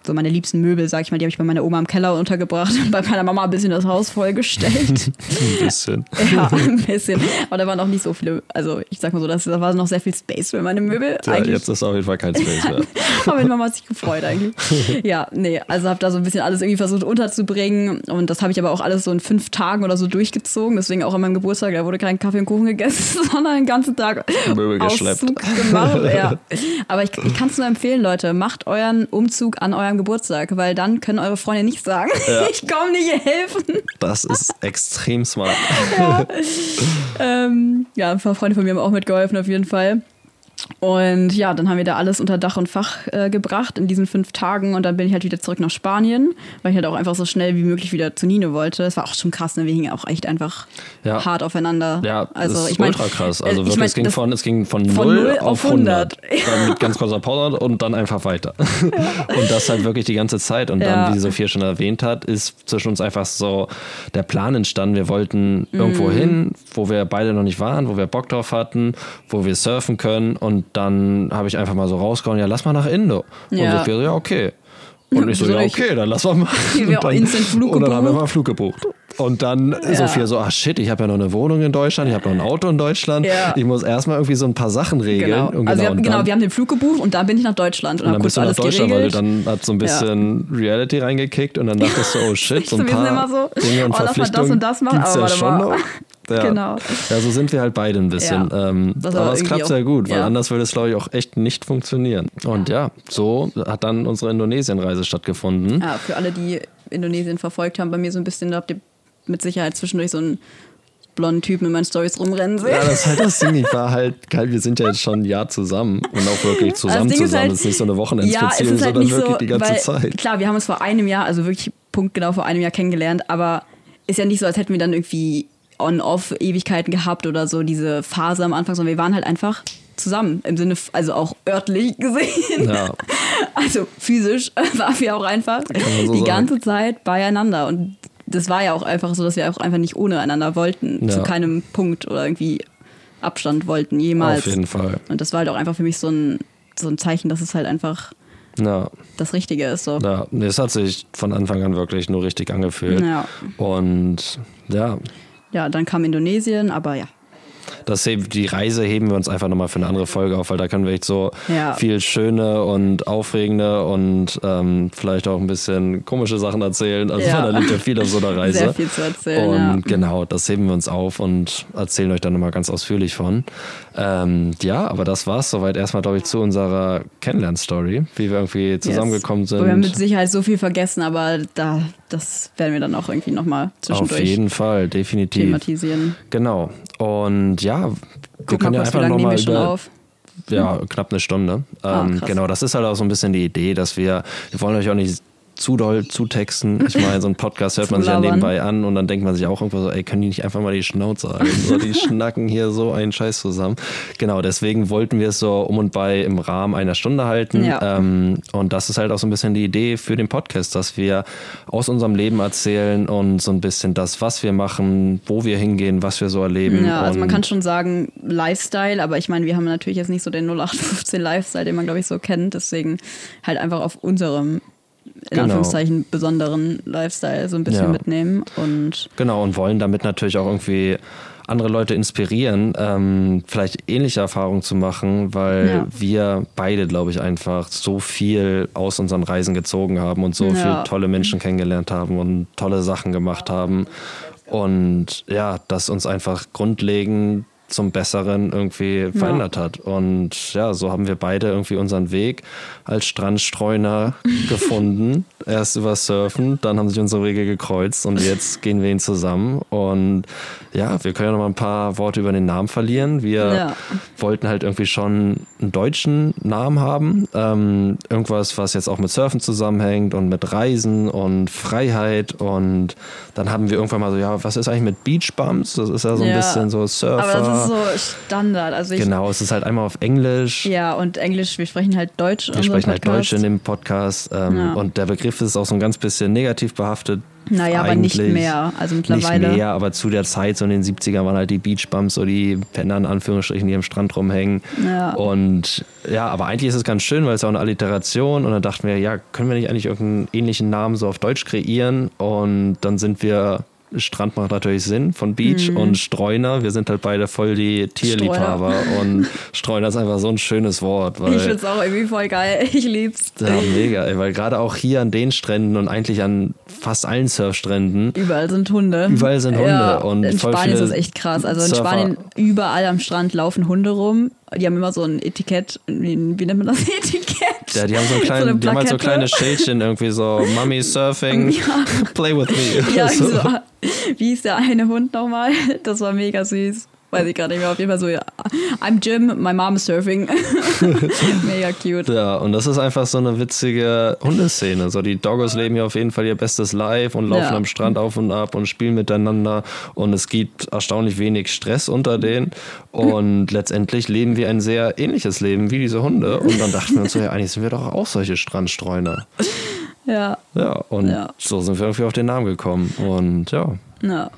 A: so meine liebsten Möbel, sag ich mal, die habe ich bei meiner Oma im Keller untergebracht und bei meiner Mama ein bisschen das Haus vollgestellt.
B: Ein bisschen.
A: Ja, ein bisschen. Aber da waren auch nicht so viele, also ich sag mal so, das, da war noch sehr viel Space für meine Möbel.
B: Ja,
A: eigentlich.
B: jetzt ist auf jeden Fall kein Space mehr.
A: Aber meine Mama hat sich gefreut eigentlich. Ja, nee, also habe da so ein bisschen alles irgendwie versucht unterzubringen. Und das habe ich aber auch alles so in fünf Tagen oder so durchgezogen. Deswegen auch an meinem Geburtstag, da wurde kein Kaffee und Kuchen gegessen, sondern den ganzen Tag
B: Möbel geschleppt.
A: Auszug gemacht. Ja. Aber ich, ich kann es nur empfehlen, Leute, macht euren Umzug an eurem Geburtstag, weil dann können eure Freunde nicht sagen, ich komme nicht helfen.
B: Das ist extrem smart.
A: Ähm, ja, ein paar Freunde von mir haben auch mitgeholfen, auf jeden Fall. Und ja, dann haben wir da alles unter Dach und Fach äh, gebracht in diesen fünf Tagen und dann bin ich halt wieder zurück nach Spanien, weil ich halt auch einfach so schnell wie möglich wieder zu Nino wollte. Es war auch schon krass, ne? wir hingen auch echt einfach
B: Ja.
A: hart aufeinander.
B: Ja,
A: also
B: das ist
A: ich mein,
B: ultra krass.
A: äh,
B: Also
A: ich
B: wirklich,
A: mein,
B: es, ging von, es ging von,
A: von
B: 0
A: 0
B: auf
A: auf
B: 100.
A: 100.
B: Dann mit ganz kurzer Pause und dann einfach weiter. Und das halt wirklich die ganze Zeit. Und
A: Ja.
B: dann, wie Sophia schon erwähnt hat, ist zwischen uns einfach so der Plan entstanden. Wir wollten irgendwo
A: Mhm.
B: hin, wo wir beide noch nicht waren, wo wir Bock drauf hatten, wo wir surfen können. Und dann habe ich einfach mal so rausgehauen, ja, lass mal nach Indo. Und
A: Ja.
B: Sophia so, ja, okay. Und ich so, ja, okay, dann lass mal machen.
A: Wir
B: Und dann,
A: instant Flug
B: und dann haben wir mal einen Flug gebucht. Und dann Sophia so, ah shit, ich habe ja noch eine Wohnung in Deutschland, ich habe noch ein Auto in Deutschland.
A: Ja.
B: Ich muss erstmal irgendwie so ein paar Sachen regeln.
A: Genau.
B: Und
A: also wir, haben-
B: und
A: genau, wir haben den Flug gebucht und dann bin ich nach Deutschland und,
B: und dann bist du nach
A: alles
B: Deutschland,
A: geregelt.
B: weil du dann hat so ein bisschen Reality reingekickt und dann dachtest du, oh shit, so ein paar
A: immer so,
B: Dinge und
A: oh, mal das
B: Verpflichtungen
A: und das machen,
B: gibt's
A: aber
B: ja schon noch. Ja.
A: Genau.
B: Ja, so sind wir halt beide ein bisschen.
A: Ja.
B: Ähm,
A: Das
B: aber es klappt sehr gut, weil
A: ja.
B: anders würde es, glaube ich, auch echt nicht funktionieren. Und ja, so hat dann unsere Indonesien-Reise stattgefunden.
A: Ja, für alle, die Indonesien verfolgt haben, bei mir so ein bisschen, da habt ihr mit Sicherheit zwischendurch so einen blonden Typen in meinen Stories rumrennen sehen.
B: Ja, das ist halt das Ding. Ich war halt, geil, wir sind ja jetzt schon ein Jahr zusammen und auch wirklich zusammen
A: Das Ding ist
B: zusammen.
A: halt-
B: es ist nicht so eine Wochenendsbeziehung,
A: ja, es ist halt
B: sondern
A: nicht
B: wirklich
A: so,
B: die ganze
A: weil,
B: Zeit.
A: Klar, wir haben uns vor einem Jahr, also wirklich punktgenau vor einem Jahr kennengelernt, aber ist ja nicht so, als hätten wir dann irgendwie on-off Ewigkeiten gehabt oder so diese Phase am Anfang, sondern wir waren halt einfach zusammen im Sinne, also auch örtlich gesehen.
B: Ja.
A: Also physisch waren wir auch einfach
B: so
A: die
B: sagen.
A: ganze Zeit beieinander und das war ja auch einfach so, dass wir auch einfach nicht ohne einander wollten,
B: Ja.
A: zu keinem Punkt oder irgendwie Abstand wollten, jemals.
B: Auf jeden Fall.
A: Und das war halt auch einfach für mich so ein, so ein Zeichen, dass es halt einfach
B: Ja.
A: das Richtige ist. So.
B: Ja, es hat sich von Anfang an wirklich nur richtig angefühlt.
A: Ja.
B: Und ja,
A: ja, dann kam Indonesien, aber ja.
B: das, die Reise heben wir uns einfach nochmal für eine andere Folge auf, weil da können wir echt so
A: Ja.
B: viel schöne und aufregende und ähm, vielleicht auch ein bisschen komische Sachen erzählen. Also
A: Ja.
B: da liegt ja viel auf so einer Reise.
A: Sehr viel zu erzählen,
B: Und
A: ja.
B: genau, das heben wir uns auf und erzählen euch dann nochmal ganz ausführlich von. Ähm, ja, aber das war's soweit erstmal, glaube ich, zu unserer Kennenlern-Story, wie wir irgendwie zusammengekommen
A: Yes. Wir haben mit
B: sind.
A: Sicherheit so viel vergessen, aber da, das werden wir dann auch irgendwie nochmal
B: Auf
A: zwischendurch
B: jeden Fall, definitiv.
A: thematisieren.
B: Genau. Und ja, wir
A: Guck
B: können
A: mal,
B: ja
A: wie
B: einfach
A: lange
B: nochmal
A: schon
B: über
A: auf?
B: ja, knapp eine Stunde.
A: Ah,
B: ähm, genau, das ist halt auch so ein bisschen die Idee, dass wir, wir wollen euch auch nicht zu doll zutexten. Ich meine, so ein Podcast hört man sich ja nebenbei an und dann denkt man sich auch irgendwo so, ey, können die nicht einfach mal die Schnauze halten? So, die schnacken hier so einen Scheiß zusammen. Genau, deswegen wollten wir es so um und bei im Rahmen einer Stunde halten.
A: Ja.
B: Ähm, und das ist halt auch so ein bisschen die Idee für den Podcast, dass wir aus unserem Leben erzählen und so ein bisschen das, was wir machen, wo wir hingehen, was wir so erleben.
A: Ja, also man kann schon sagen Lifestyle, aber ich meine, wir haben natürlich jetzt nicht so den 0815 Lifestyle, den man, glaube ich, so kennt. Deswegen halt einfach auf unserem, in
B: Genau.
A: Anführungszeichen, besonderen Lifestyle so ein bisschen
B: Ja.
A: mitnehmen. Und
B: Genau, und wollen damit natürlich auch irgendwie andere Leute inspirieren, ähm, vielleicht ähnliche Erfahrungen zu machen, weil
A: Ja.
B: wir beide, glaube ich, einfach so viel aus unseren Reisen gezogen haben und so
A: Ja.
B: viele tolle Menschen kennengelernt haben und tolle Sachen gemacht haben. Und ja, das uns einfach grundlegend zum Besseren irgendwie verändert hat. Und ja, so haben wir beide irgendwie unseren Weg als Strandstreuner gefunden. Erst über Surfen, dann haben sich unsere Wege gekreuzt und jetzt gehen wir ihn zusammen. Und ja, wir können ja noch mal ein paar Worte über den Namen verlieren. Wir
A: Ja.
B: wollten halt irgendwie schon einen deutschen Namen haben. Ähm, irgendwas, was jetzt auch mit Surfen zusammenhängt und mit Reisen und Freiheit. Und dann haben wir irgendwann mal so, ja, was ist eigentlich mit Beach Bumps? Das ist ja so ein
A: Ja.
B: bisschen so Surfer.
A: Ist so Standard. Also ich,
B: Genau, es ist halt einmal auf Englisch.
A: Ja, und Englisch, wir sprechen halt Deutsch.
B: Wir sprechen halt. Deutsch in dem Podcast. Ähm,
A: Ja.
B: Und der Begriff ist auch so ein ganz bisschen negativ behaftet.
A: Naja, aber nicht mehr. Also mittlerweile.
B: Nicht mehr, aber zu der Zeit, so in den 70ern, waren halt die Beachbumps, so die Penner in Anführungsstrichen, die am Strand rumhängen.
A: Ja.
B: Und ja, aber eigentlich ist es ganz schön, weil es ja auch eine Alliteration. Und dann dachten wir, ja, können wir nicht eigentlich irgendeinen ähnlichen Namen so auf Deutsch kreieren? Und dann sind wir. Strand macht natürlich Sinn von Beach
A: Mhm.
B: und Streuner. Wir sind halt beide voll die Tierliebhaber und Streuner ist einfach so ein schönes Wort.
A: Ich find's auch irgendwie voll geil. Ich lieb's.
B: ja, mega, ey, weil gerade auch hier an den Stränden und eigentlich an fast allen Surfstränden
A: Überall sind Hunde.
B: Überall sind Hunde
A: Ja,
B: und
A: in Spanien ist das echt krass. Also in
B: Surfer.
A: Spanien überall am Strand laufen Hunde rum. Die haben immer so ein Etikett. Wie, wie nennt man das Etikett?
B: ja, die haben so, ein klein,
A: eine
B: die haben halt so kleine Schildchen irgendwie so Mummy surfing, play with me.
A: Ja,
B: so.
A: so. wie hieß der eine Hund nochmal? Das war mega süß. Weiß ich gerade nicht mehr. Auf jeden Fall so, ja, I'm Jim, my mom is surfing. mega cute.
B: Ja, und das ist einfach so eine witzige Hundeszene. So, die Doggos leben hier auf jeden Fall ihr bestes Life und laufen
A: Ja.
B: am Strand auf und ab und spielen miteinander. Und es gibt erstaunlich wenig Stress unter denen. Und letztendlich leben wir ein sehr ähnliches Leben wie diese Hunde. Und dann dachten wir uns so, ja, eigentlich sind wir doch auch solche Strandstreuner.
A: Ja,
B: Ja, und
A: Ja.
B: so sind wir irgendwie auf den Namen gekommen. Und ja,
A: ja.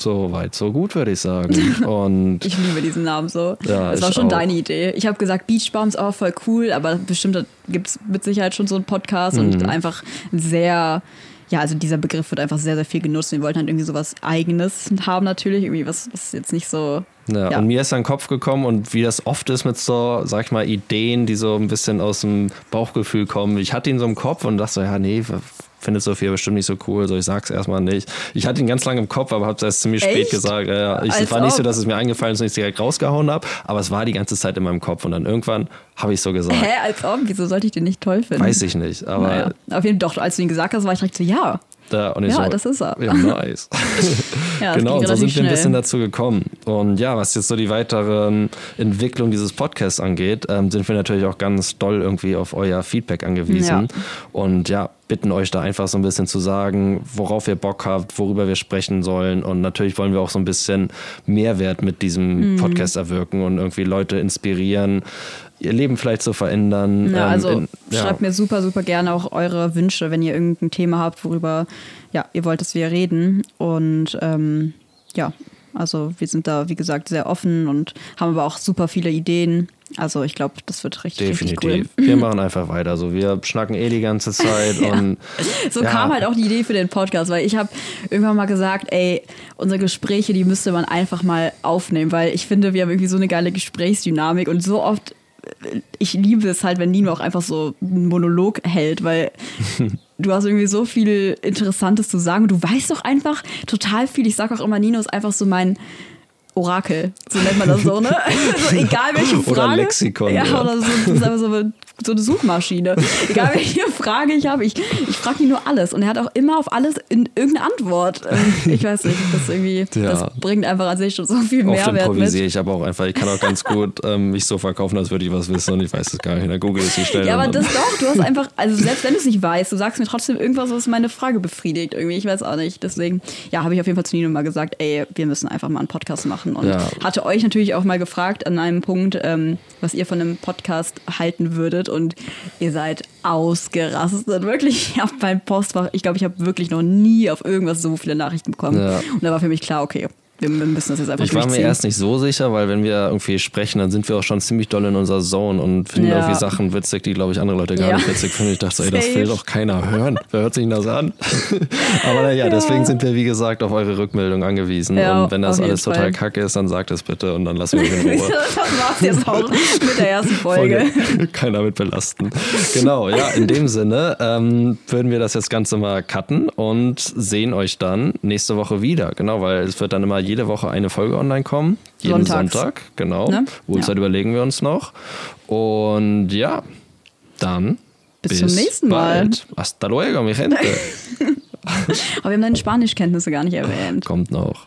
B: So weit, so gut, würde ich sagen. Und
A: Ich liebe diesen Namen so.
B: Ja,
A: das war schon
B: auch.
A: deine Idee. Ich habe gesagt, Beach Bums, oh, voll cool, aber bestimmt gibt es mit Sicherheit schon so einen Podcast
B: Mhm.
A: und einfach sehr, ja, also dieser Begriff wird einfach sehr, sehr viel genutzt. Wir wollten halt irgendwie sowas Eigenes haben natürlich, irgendwie was, was jetzt nicht so.
B: Ja,
A: Ja.
B: und mir ist an den Kopf gekommen und wie das oft ist mit so, sag ich mal, Ideen, die so ein bisschen aus dem Bauchgefühl kommen. Ich hatte ihn so im Kopf und dachte so, ja, nee, findet Sophia bestimmt nicht so cool, so ich sag's erstmal nicht. Ich hatte ihn ganz lange im Kopf, aber hab's erst ziemlich spät
A: Echt?
B: gesagt. Ja. Ich, es
A: Als
B: war nicht so,
A: ob.
B: dass es mir eingefallen ist und ich es direkt rausgehauen habe, aber es war die ganze Zeit in meinem Kopf und dann irgendwann habe ich so gesagt.
A: Hä, als ob? Wieso sollte ich den nicht toll finden?
B: Weiß ich nicht, aber
A: Naja. Auf jeden Fall, doch, als du ihn gesagt hast, war ich direkt so, ja.
B: Da
A: Ja,
B: so,
A: das ist er.
B: Ja, nice.
A: Ja,
B: genau, und so sind wir ein bisschen dazu gekommen. Und ja, was jetzt so die weiteren Entwicklung dieses Podcasts angeht, ähm, sind wir natürlich auch ganz doll irgendwie auf euer Feedback angewiesen.
A: Ja.
B: Und ja, bitten euch da einfach so ein bisschen zu sagen, worauf ihr Bock habt, worüber wir sprechen sollen. Und natürlich wollen wir auch so ein bisschen Mehrwert mit diesem
A: Mhm.
B: Podcast erwirken und irgendwie Leute inspirieren, ihr Leben vielleicht zu verändern.
A: Ja,
B: Ähm,
A: also
B: in- ja.
A: schreibt mir super, super gerne auch eure Wünsche, wenn ihr irgendein Thema habt, worüber ja, ihr wollt, dass wir reden. Und ähm, ja, Also wir sind da, wie gesagt, sehr offen und haben aber auch super viele Ideen. Also ich glaube, das wird richtig,
B: Definitiv.
A: richtig cool.
B: Wir machen einfach weiter. So, wir schnacken eh die ganze Zeit und
A: So
B: Ja.
A: kam halt auch die Idee für den Podcast, weil ich habe irgendwann mal gesagt, ey, unsere Gespräche, die müsste man einfach mal aufnehmen, weil ich finde, wir haben irgendwie so eine geile Gesprächsdynamik und so oft, ich liebe es halt, wenn Nino auch einfach so einen Monolog hält, weil du hast irgendwie so viel Interessantes zu sagen und du weißt doch einfach total viel. Ich sag auch immer, Nino ist einfach so mein Orakel, so nennt man das so, ne? so, egal welche Frage.
B: Oder Lexikon,
A: Ja,
B: ja.
A: oder so, das ist einfach so so eine Suchmaschine. Egal welche Frage ich habe, ich, ich frage ihn nur alles. Und er hat auch immer auf alles in, irgendeine Antwort. Ähm, Ich weiß nicht, das irgendwie,
B: Ja.
A: das bringt einfach an sich schon so viel
B: oft
A: Mehrwert
B: improvisiere
A: mit.
B: ich aber auch einfach. Ich kann auch ganz gut ähm, mich so verkaufen, als würde ich was wissen und ich weiß es gar nicht. Dann google ich die schnell.
A: Ja, aber das doch, du hast einfach, also selbst wenn du es nicht weißt, du sagst mir trotzdem irgendwas, was meine Frage befriedigt. Irgendwie, ich weiß auch nicht. Deswegen, ja, habe ich auf jeden Fall zu Nino mal gesagt, ey, wir müssen einfach mal einen Podcast machen. Und
B: Ja.
A: hatte euch natürlich auch mal gefragt an einem Punkt, ähm, was ihr von einem Podcast halten würdet. Und ihr seid ausgerastet. Wirklich, ich habe mein Postfach, ich glaube, ich habe wirklich noch nie auf irgendwas so viele Nachrichten bekommen.
B: Ja.
A: Und da war für mich klar, okay, wir, müssen das jetzt einfach
B: Ich war mir erst nicht so sicher, weil wenn wir irgendwie sprechen, dann sind wir auch schon ziemlich doll in unserer Zone und finden
A: Ja.
B: irgendwie Sachen witzig, die, glaube ich, andere Leute gar
A: Ja.
B: nicht witzig finden. Ich dachte, so, ey, das will doch keiner hören. Wer hört sich denn das an? Aber naja, deswegen sind wir, wie gesagt, auf eure Rückmeldung angewiesen.
A: Ja,
B: und wenn das alles total kacke ist, dann sagt es bitte und dann lassen wir in Ruhe.
A: das war's jetzt auch mit der ersten Folge.
B: Folge. Keiner mit belasten. Genau, ja, in dem Sinne ähm, würden wir das jetzt Ganze mal cutten und sehen euch dann nächste Woche wieder. Genau, weil es wird dann immer jede Woche eine Folge online kommen. Jeden
A: Sonntags.
B: Sonntag, genau.
A: Ne?
B: Uhrzeit überlegen wir uns noch. Und ja, dann
A: Bis zum nächsten Mal.
B: Bald. Hasta luego, mi gente.
A: Aber wir haben deine Spanischkenntnisse gar nicht erwähnt.
B: Kommt noch.